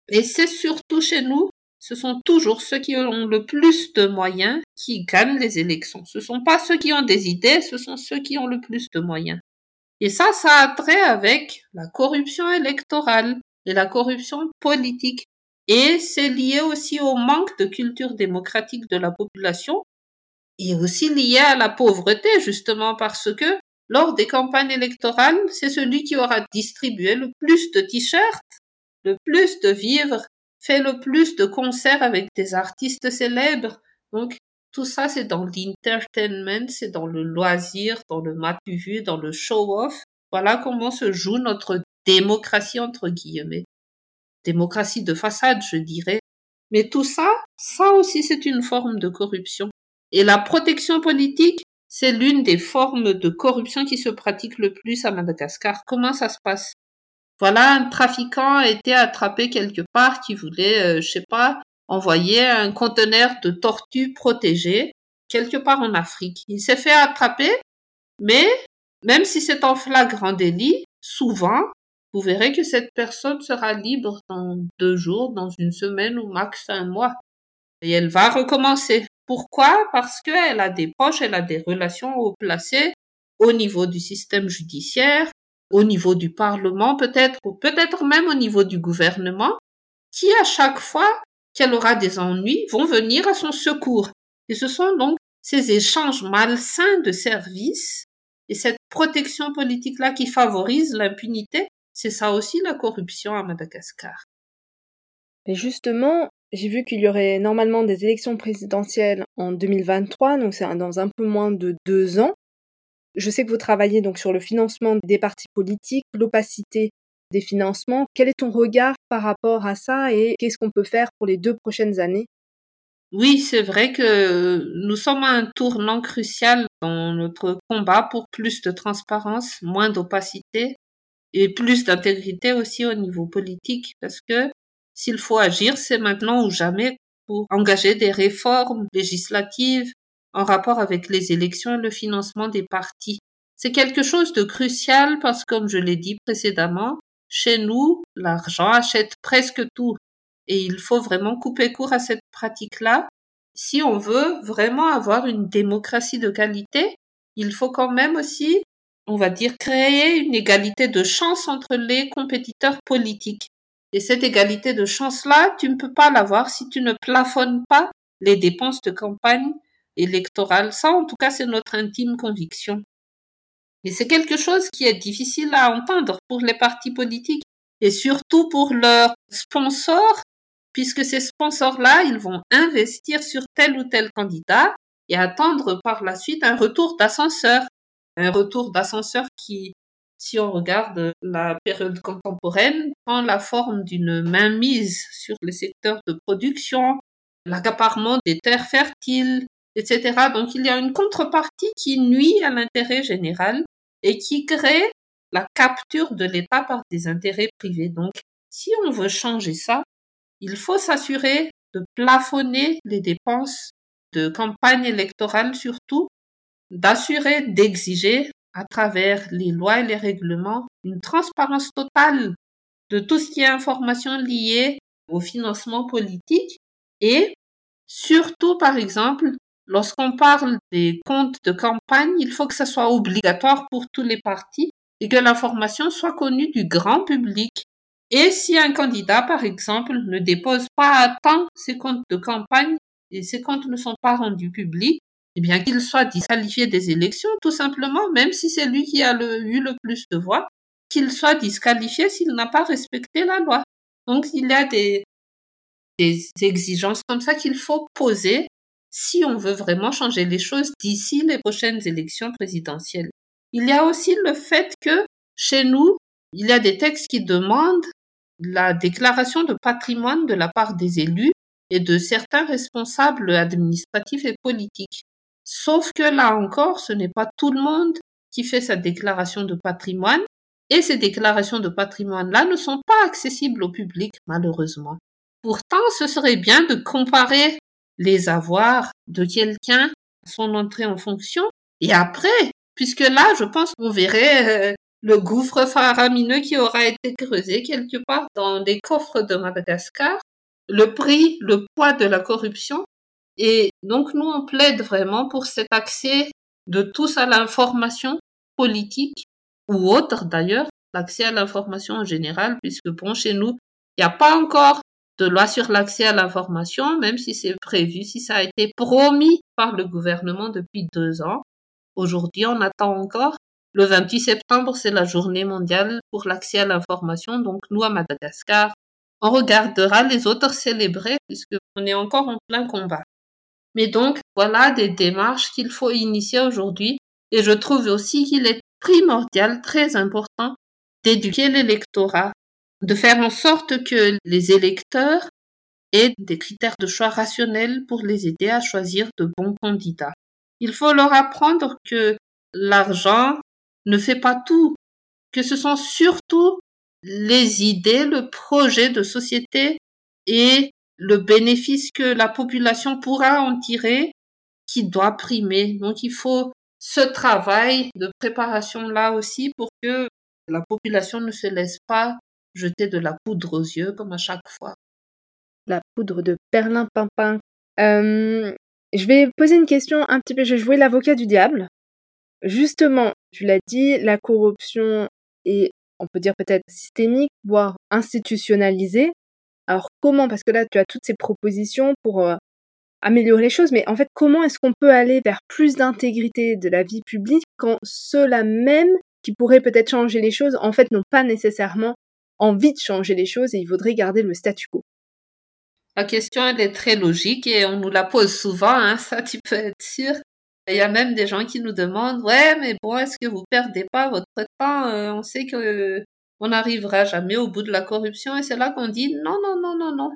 Et c'est surtout chez nous ce sont toujours ceux qui ont le plus de moyens qui gagnent les élections. Ce ne sont pas ceux qui ont des idées, ce sont ceux qui ont le plus de moyens. Et ça, ça a trait avec la corruption électorale et la corruption politique. Et c'est lié aussi au manque de culture démocratique de la population et aussi lié à la pauvreté, justement parce que lors des campagnes électorales, c'est celui qui aura distribué le plus de t-shirts, le plus de vivres fait le plus de concerts avec des artistes célèbres. Donc, tout ça, c'est dans l'entertainment, c'est dans le loisir, dans le matu dans le show-off. Voilà comment se joue notre démocratie, entre guillemets. démocratie de façade, je dirais. Mais tout ça, ça aussi c'est une forme de corruption. Et la protection politique, c'est l'une des formes de corruption qui se pratique le plus à Madagascar. Comment ça se passe? Voilà, un trafiquant a été attrapé quelque part qui voulait, euh, je sais pas, envoyer un conteneur de tortues protégées quelque part en Afrique. Il s'est fait attraper, mais même si c'est en flagrant délit, souvent, vous verrez que cette personne sera libre dans deux jours, dans une semaine ou max un mois. Et elle va recommencer. Pourquoi? Parce qu'elle a des proches, elle a des relations haut placées au niveau du système judiciaire, au niveau du Parlement peut-être, ou peut-être même au niveau du gouvernement, qui à chaque fois qu'elle aura des ennuis vont venir à son secours. Et ce sont donc ces échanges malsains de services et cette protection politique-là qui favorise l'impunité, c'est ça aussi la corruption à Madagascar. Et justement, j'ai vu qu'il y aurait normalement des élections présidentielles en 2023, donc c'est dans un peu moins de deux ans. Je sais que vous travaillez donc sur le financement des partis politiques, l'opacité des financements. Quel est ton regard par rapport à ça et qu'est-ce qu'on peut faire pour les deux prochaines années? Oui, c'est vrai que nous sommes à un tournant crucial dans notre combat pour plus de transparence, moins d'opacité et plus d'intégrité aussi au niveau politique parce que s'il faut agir, c'est maintenant ou jamais pour engager des réformes législatives en rapport avec les élections et le financement des partis. C'est quelque chose de crucial parce que, comme je l'ai dit précédemment, chez nous, l'argent achète presque tout. Et il faut vraiment couper court à cette pratique-là. Si on veut vraiment avoir une démocratie de qualité, il faut quand même aussi, on va dire, créer une égalité de chance entre les compétiteurs politiques. Et cette égalité de chance-là, tu ne peux pas l'avoir si tu ne plafonnes pas les dépenses de campagne électorale. Ça, en tout cas, c'est notre intime conviction. Et c'est quelque chose qui est difficile à entendre pour les partis politiques et surtout pour leurs sponsors, puisque ces sponsors-là, ils vont investir sur tel ou tel candidat et attendre par la suite un retour d'ascenseur. Un retour d'ascenseur qui si on regarde la période contemporaine, prend la forme d'une mainmise sur les secteurs de production, l'accaparement des terres fertiles, etc. Donc il y a une contrepartie qui nuit à l'intérêt général et qui crée la capture de l'État par des intérêts privés. Donc si on veut changer ça, il faut s'assurer de plafonner les dépenses de campagne électorale surtout, d'assurer, d'exiger à travers les lois et les règlements, une transparence totale de tout ce qui est information liée au financement politique et surtout, par exemple, lorsqu'on parle des comptes de campagne, il faut que ça soit obligatoire pour tous les partis et que l'information soit connue du grand public. Et si un candidat, par exemple, ne dépose pas à temps ses comptes de campagne et ses comptes ne sont pas rendus publics, eh bien qu'il soit disqualifié des élections, tout simplement, même si c'est lui qui a eu le plus de voix, qu'il soit disqualifié s'il n'a pas respecté la loi. Donc il y a des, exigences comme ça qu'il faut poser si on veut vraiment changer les choses d'ici les prochaines élections présidentielles. Il y a aussi le fait que chez nous, il y a des textes qui demandent la déclaration de patrimoine de la part des élus et de certains responsables administratifs et politiques. Sauf que là encore, ce n'est pas tout le monde qui fait sa déclaration de patrimoine et ces déclarations de patrimoine-là ne sont pas accessibles au public, malheureusement. Pourtant, ce serait bien de comparer les avoirs de quelqu'un à son entrée en fonction et après, puisque là, je pense qu'on verrait euh, le gouffre faramineux qui aura été creusé quelque part dans les coffres de Madagascar, le prix, le poids de la corruption et donc, nous, on plaide vraiment pour cet accès de tous à l'information politique ou autre d'ailleurs, l'accès à l'information en général, puisque bon, chez nous, il n'y a pas encore de loi sur l'accès à l'information, même si c'est prévu, si ça a été promis par le gouvernement depuis deux ans. Aujourd'hui, on attend encore. Le 28 septembre, c'est la journée mondiale pour l'accès à l'information. Donc, nous, à Madagascar, on regardera les autres célébrer puisqu'on est encore en plein combat. Mais donc, voilà des démarches qu'il faut initier aujourd'hui. Et je trouve aussi qu'il est primordial, très important, d'éduquer l'électorat, de faire en sorte que les électeurs aient des critères de choix rationnels pour les aider à choisir de bons candidats. Il faut leur apprendre que l'argent ne fait pas tout, que ce sont surtout les idées, le projet de société et le bénéfice que la population pourra en tirer qui doit primer. Donc il faut ce travail de préparation là aussi pour que la population ne se laisse pas jeter de la poudre aux yeux comme à chaque fois. La poudre de perlimpinpin. Euh, je vais poser une question un petit peu, je vais jouer l'avocat du diable. Justement, tu l'as dit, la corruption est, on peut dire peut-être systémique, voire institutionnalisée. Alors comment? Parce que là, tu as toutes ces propositions pour euh, améliorer les choses, mais en fait, comment est-ce qu'on peut aller vers plus d'intégrité de la vie publique quand ceux-là même qui pourraient peut-être changer les choses, en fait, n'ont pas nécessairement envie de changer les choses et ils voudraient garder le statu quo? La question, elle est très logique et on nous la pose souvent, hein, ça tu peux être sûr. Il y a même des gens qui nous demandent, ouais, mais bon, est-ce que vous perdez pas votre temps? Euh, On sait que on n'arrivera jamais au bout de la corruption et c'est là qu'on dit non, non, non, non, non.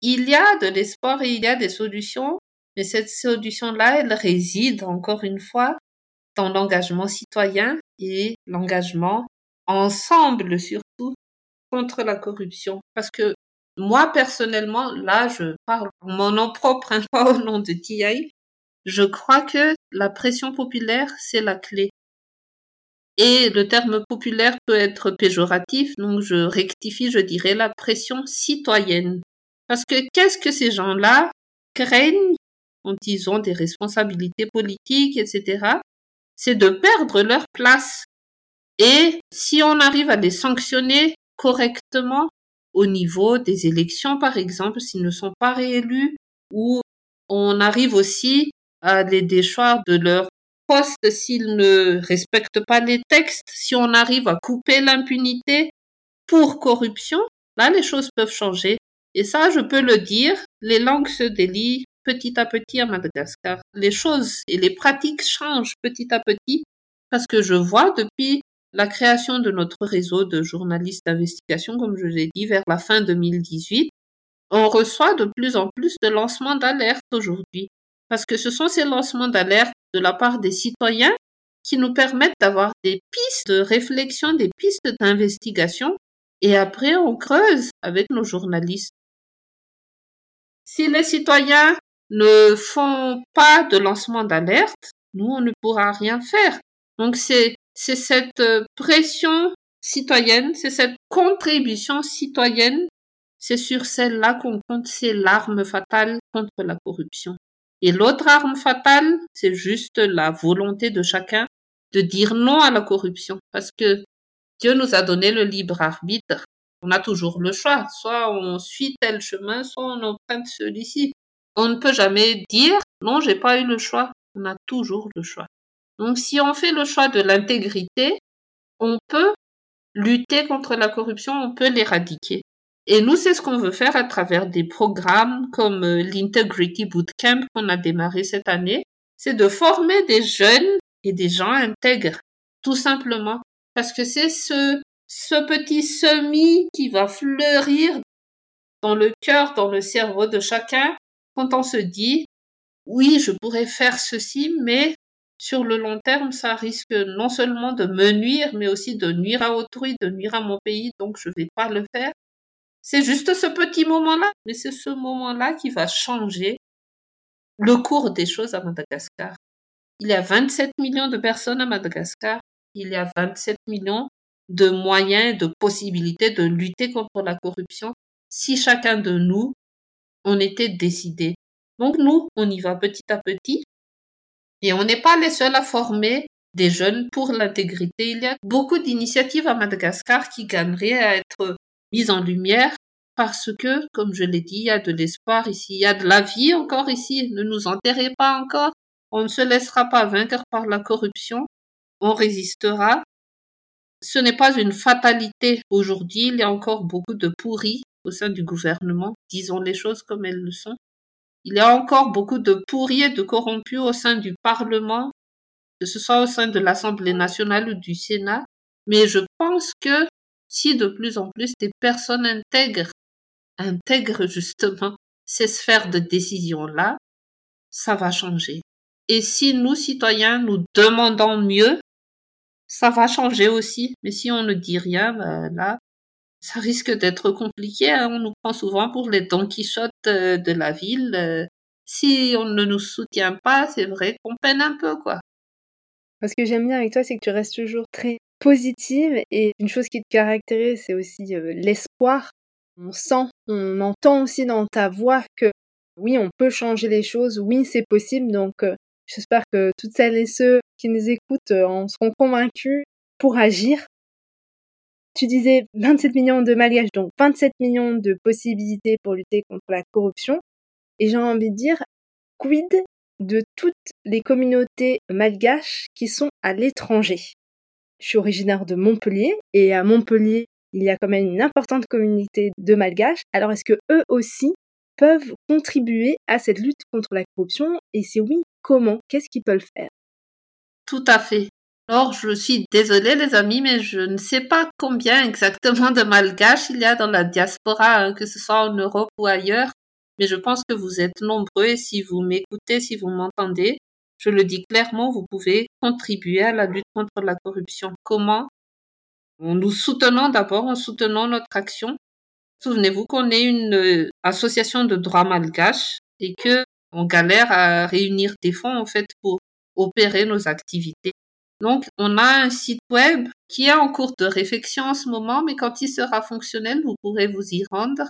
Il y a de l'espoir et il y a des solutions, mais cette solution-là, elle réside encore une fois dans l'engagement citoyen et l'engagement ensemble surtout contre la corruption. Parce que moi, personnellement, là, je parle en mon nom propre, hein, pas au nom de TI, je crois que la pression populaire, c'est la clé. Et le terme populaire peut être péjoratif, donc je rectifie, je dirais la pression citoyenne. Parce que qu'est-ce que ces gens-là craignent quand ils ont des responsabilités politiques, etc., c'est de perdre leur place. Et si on arrive à les sanctionner correctement au niveau des élections, par exemple, s'ils ne sont pas réélus, ou on arrive aussi à les déchoir de leur poste s'ils ne respectent pas les textes, si on arrive à couper l'impunité pour corruption, là les choses peuvent changer. Et ça, je peux le dire, les langues se délient petit à petit à Madagascar. Les choses et les pratiques changent petit à petit parce que je vois depuis la création de notre réseau de journalistes d'investigation, comme je l'ai dit, vers la fin 2018, on reçoit de plus en plus de lancements d'alerte aujourd'hui. Parce que ce sont ces lancements d'alerte de la part des citoyens qui nous permettent d'avoir des pistes de réflexion, des pistes d'investigation, et après on creuse avec nos journalistes. Si les citoyens ne font pas de lancement d'alerte, nous, on ne pourra rien faire. Donc c'est, cette pression citoyenne, c'est cette contribution citoyenne, c'est sur celle-là qu'on compte, c'est l'arme fatale contre la corruption. Et l'autre arme fatale, c'est juste la volonté de chacun de dire non à la corruption. Parce que Dieu nous a donné le libre arbitre. On a toujours le choix. Soit on suit tel chemin, soit on emprunte celui-ci. On ne peut jamais dire non, j'ai pas eu le choix. On a toujours le choix. Donc si on fait le choix de l'intégrité, on peut lutter contre la corruption, on peut l'éradiquer. Et nous, c'est ce qu'on veut faire à travers des programmes comme euh, l'Integrity Bootcamp qu'on a démarré cette année. C'est de former des jeunes et des gens intègres, tout simplement. Parce que c'est ce, ce petit semis qui va fleurir dans le cœur, dans le cerveau de chacun quand on se dit, oui, je pourrais faire ceci, mais sur le long terme, ça risque non seulement de me nuire, mais aussi de nuire à autrui, de nuire à mon pays, donc je vais pas le faire. C'est juste ce petit moment-là, mais c'est ce moment-là qui va changer le cours des choses à Madagascar. Il y a 27 millions de personnes à Madagascar. Il y a 27 millions de moyens, de possibilités de lutter contre la corruption si chacun de nous on était décidé. Donc nous, on y va petit à petit. Et on n'est pas les seuls à former des jeunes pour l'intégrité. Il y a beaucoup d'initiatives à Madagascar qui gagneraient à être mises en lumière parce que, comme je l'ai dit, il y a de l'espoir ici, il y a de la vie encore ici. Ne nous enterrez pas encore. On ne se laissera pas vaincre par la corruption. On résistera. Ce n'est pas une fatalité aujourd'hui. Il y a encore beaucoup de pourris au sein du gouvernement, disons les choses comme elles le sont. Il y a encore beaucoup de pourris et de corrompus au sein du Parlement, que ce soit au sein de l'Assemblée nationale ou du Sénat, mais je pense que si de plus en plus des personnes intègrent, intègrent justement ces sphères de décision-là, ça va changer. Et si nous, citoyens, nous demandons mieux, ça va changer aussi. Mais si on ne dit rien, ben là, ça risque d'être compliqué. Hein. On nous prend souvent pour les Don Quichotte euh, de la ville. Euh. Si on ne nous soutient pas, c'est vrai qu'on peine un peu, quoi. Ce que j'aime bien avec toi, c'est que tu restes toujours très positive et une chose qui te caractérise, c'est aussi euh, l'espoir. On sent, on entend aussi dans ta voix que oui, on peut changer les choses, oui, c'est possible. Donc, j'espère que toutes celles et ceux qui nous écoutent en seront convaincus pour agir tu disais 27 millions de malgaches, donc 27 millions de possibilités pour lutter contre la corruption. Et j'ai envie de dire, quid de toutes les communautés malgaches qui sont à l'étranger? Je suis originaire de Montpellier et à Montpellier, il y a quand même une importante communauté de malgaches. Alors est-ce que eux aussi peuvent contribuer à cette lutte contre la corruption? Et si oui, comment? Qu'est-ce qu'ils peuvent faire? Tout à fait. Alors, je suis désolée, les amis, mais je ne sais pas combien exactement de malgaches il y a dans la diaspora, hein, que ce soit en Europe ou ailleurs. Mais je pense que vous êtes nombreux et si vous m'écoutez, si vous m'entendez, je le dis clairement, vous pouvez contribuer à la lutte contre la corruption. Comment? En nous soutenant d'abord, en soutenant notre action. Souvenez-vous qu'on est une euh, association de droit malgache et que on galère à réunir des fonds, en fait, pour opérer nos activités. Donc, on a un site web qui est en cours de réflexion en ce moment, mais quand il sera fonctionnel, vous pourrez vous y rendre.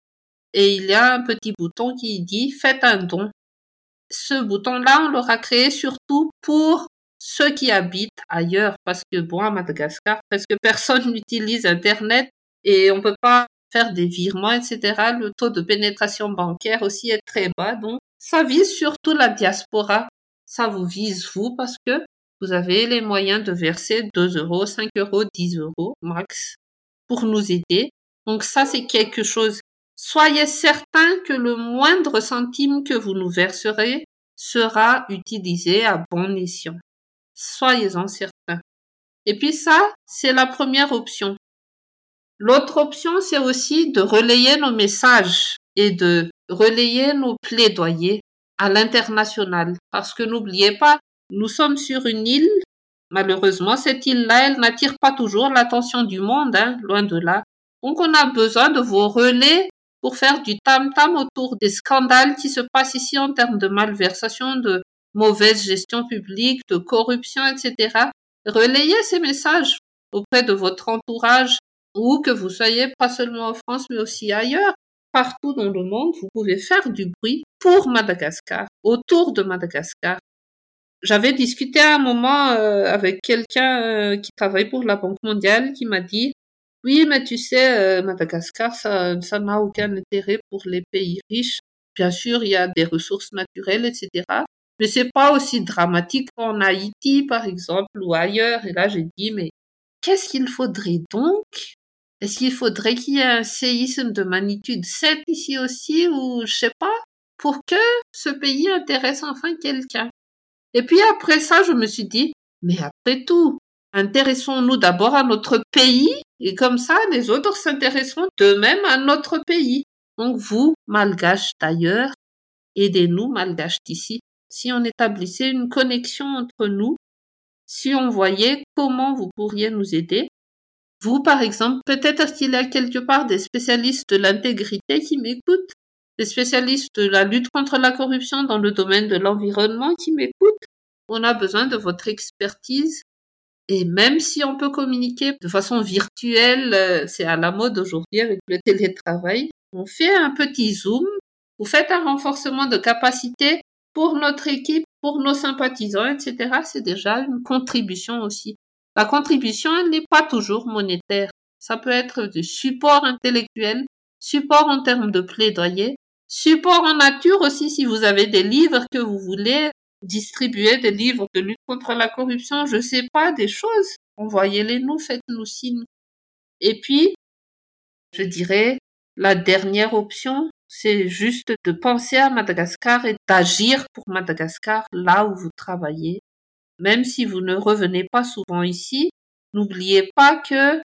Et il y a un petit bouton qui dit Faites un don. Ce bouton-là, on l'aura créé surtout pour ceux qui habitent ailleurs, parce que bon, à Madagascar, presque personne n'utilise Internet et on peut pas faire des virements, etc. Le taux de pénétration bancaire aussi est très bas, donc ça vise surtout la diaspora. Ça vous vise vous parce que vous avez les moyens de verser 2 euros, 5 euros, 10 euros max pour nous aider. Donc ça, c'est quelque chose. Soyez certain que le moindre centime que vous nous verserez sera utilisé à bon escient. Soyez-en certains. Et puis ça, c'est la première option. L'autre option, c'est aussi de relayer nos messages et de relayer nos plaidoyers à l'international. Parce que n'oubliez pas, nous sommes sur une île. Malheureusement, cette île-là, elle n'attire pas toujours l'attention du monde, hein, loin de là. Donc, on a besoin de vos relais pour faire du tam-tam autour des scandales qui se passent ici en termes de malversation, de mauvaise gestion publique, de corruption, etc. Relayez ces messages auprès de votre entourage ou que vous soyez pas seulement en France mais aussi ailleurs. Partout dans le monde, vous pouvez faire du bruit pour Madagascar, autour de Madagascar. J'avais discuté à un moment euh, avec quelqu'un euh, qui travaille pour la Banque mondiale qui m'a dit oui, mais tu sais, euh, Madagascar, ça, ça n'a aucun intérêt pour les pays riches. Bien sûr, il y a des ressources naturelles, etc. Mais c'est pas aussi dramatique qu'en Haïti, par exemple, ou ailleurs. Et là, j'ai dit, mais qu'est-ce qu'il faudrait donc? Est-ce qu'il faudrait qu'il y ait un séisme de magnitude 7 ici aussi, ou je sais pas, pour que ce pays intéresse enfin quelqu'un? Et puis après ça, je me suis dit, mais après tout, intéressons-nous d'abord à notre pays et comme ça, les autres s'intéresseront d'eux-mêmes à notre pays. Donc vous, malgaches d'ailleurs, aidez-nous, malgaches d'ici. Si on établissait une connexion entre nous, si on voyait comment vous pourriez nous aider, vous, par exemple, peut-être qu'il y a quelque part des spécialistes de l'intégrité qui m'écoutent des spécialistes de la lutte contre la corruption dans le domaine de l'environnement qui m'écoutent. On a besoin de votre expertise. Et même si on peut communiquer de façon virtuelle, euh, c'est à la mode aujourd'hui avec le télétravail, on fait un petit zoom, vous faites un renforcement de capacité pour notre équipe, pour nos sympathisants, etc. C'est déjà une contribution aussi. La contribution, elle n'est pas toujours monétaire. Ça peut être du support intellectuel, support en termes de plaidoyer, Support en nature aussi, si vous avez des livres que vous voulez distribuer, des livres de lutte contre la corruption, je sais pas, des choses. Envoyez-les nous, faites-nous signe. Et puis, je dirais, la dernière option, c'est juste de penser à Madagascar et d'agir pour Madagascar là où vous travaillez. Même si vous ne revenez pas souvent ici, n'oubliez pas que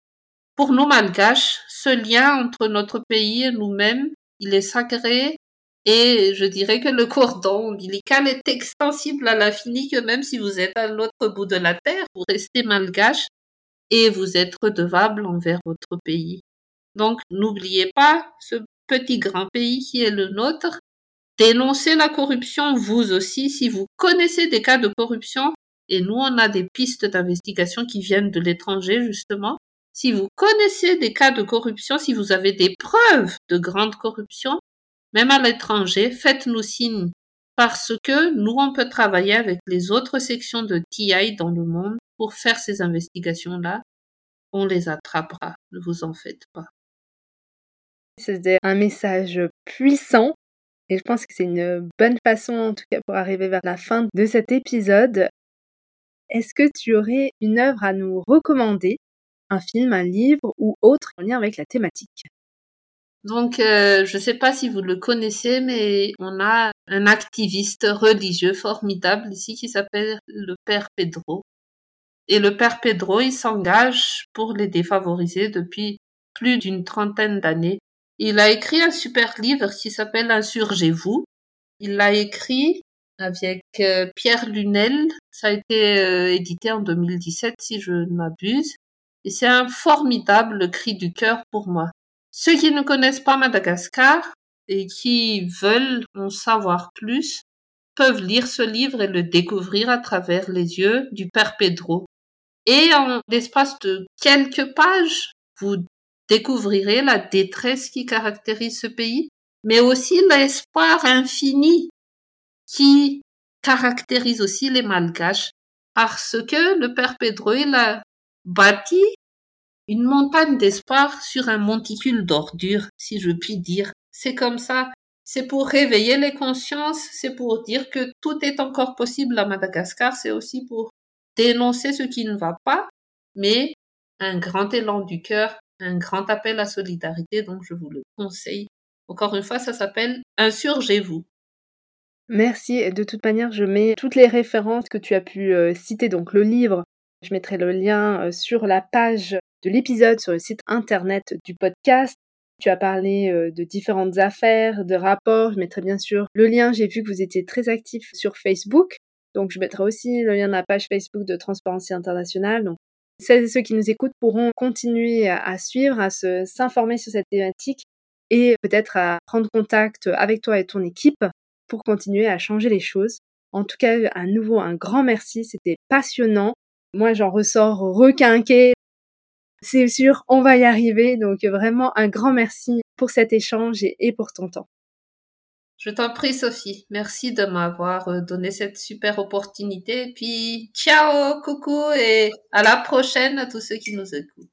pour nous malgaches, ce lien entre notre pays et nous-mêmes, il est sacré et je dirais que le cordon ombilical est extensible à l'infini que même si vous êtes à l'autre bout de la terre, vous restez malgache et vous êtes redevable envers votre pays. Donc n'oubliez pas ce petit grand pays qui est le nôtre. Dénoncez la corruption vous aussi si vous connaissez des cas de corruption et nous on a des pistes d'investigation qui viennent de l'étranger justement. Si vous connaissez des cas de corruption, si vous avez des preuves de grande corruption, même à l'étranger, faites-nous signe parce que nous, on peut travailler avec les autres sections de TI dans le monde pour faire ces investigations-là. On les attrapera, ne vous en faites pas. C'était un message puissant et je pense que c'est une bonne façon, en tout cas, pour arriver vers la fin de cet épisode. Est-ce que tu aurais une œuvre à nous recommander, un film, un livre ou autre en lien avec la thématique? Donc, euh, je ne sais pas si vous le connaissez, mais on a un activiste religieux formidable ici qui s'appelle le Père Pedro. Et le Père Pedro, il s'engage pour les défavorisés depuis plus d'une trentaine d'années. Il a écrit un super livre qui s'appelle Insurgez-vous. Il l'a écrit avec euh, Pierre Lunel. Ça a été euh, édité en 2017 si je ne m'abuse. Et c'est un formidable cri du cœur pour moi. Ceux qui ne connaissent pas Madagascar et qui veulent en savoir plus peuvent lire ce livre et le découvrir à travers les yeux du Père Pedro. Et en l'espace de quelques pages, vous découvrirez la détresse qui caractérise ce pays, mais aussi l'espoir infini qui caractérise aussi les Malgaches, parce que le Père Pedro, il a bâti une montagne d'espoir sur un monticule d'ordures, si je puis dire. C'est comme ça. C'est pour réveiller les consciences, c'est pour dire que tout est encore possible à Madagascar, c'est aussi pour dénoncer ce qui ne va pas, mais un grand élan du cœur, un grand appel à solidarité, donc je vous le conseille. Encore une fois, ça s'appelle Insurgez-vous. Merci. De toute manière, je mets toutes les références que tu as pu euh, citer, donc le livre, je mettrai le lien euh, sur la page de l'épisode sur le site internet du podcast. Tu as parlé euh, de différentes affaires, de rapports. Je mettrai bien sûr le lien. J'ai vu que vous étiez très actif sur Facebook. Donc, je mettrai aussi le lien de la page Facebook de Transparency International. Donc, celles et ceux qui nous écoutent pourront continuer à, suivre, à s'informer sur cette thématique et peut-être à prendre contact avec toi et ton équipe pour continuer à changer les choses. En tout cas, à nouveau, un grand merci. C'était passionnant. Moi, j'en ressors requinqué c'est sûr, on va y arriver. Donc vraiment un grand merci pour cet échange et, pour ton temps. Je t'en prie, Sophie. Merci de m'avoir euh, donné cette super opportunité. Puis, ciao, coucou et à la prochaine à tous ceux qui nous écoutent.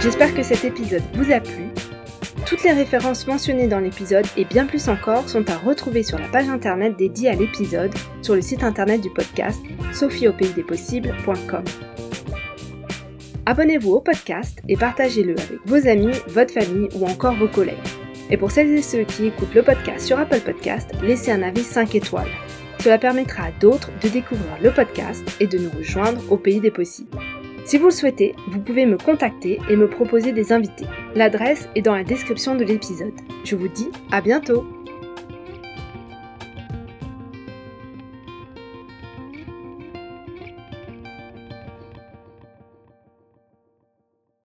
J'espère que cet épisode vous a plu toutes les références mentionnées dans l'épisode et bien plus encore sont à retrouver sur la page internet dédiée à l'épisode sur le site internet du podcast sophieaupaysdespossibles.com. Abonnez-vous au podcast et partagez-le avec vos amis, votre famille ou encore vos collègues. Et pour celles et ceux qui écoutent le podcast sur Apple Podcast, laissez un avis 5 étoiles. Cela permettra à d'autres de découvrir le podcast et de nous rejoindre au pays des possibles. Si vous le souhaitez, vous pouvez me contacter et me proposer des invités. L'adresse est dans la description de l'épisode. Je vous dis à bientôt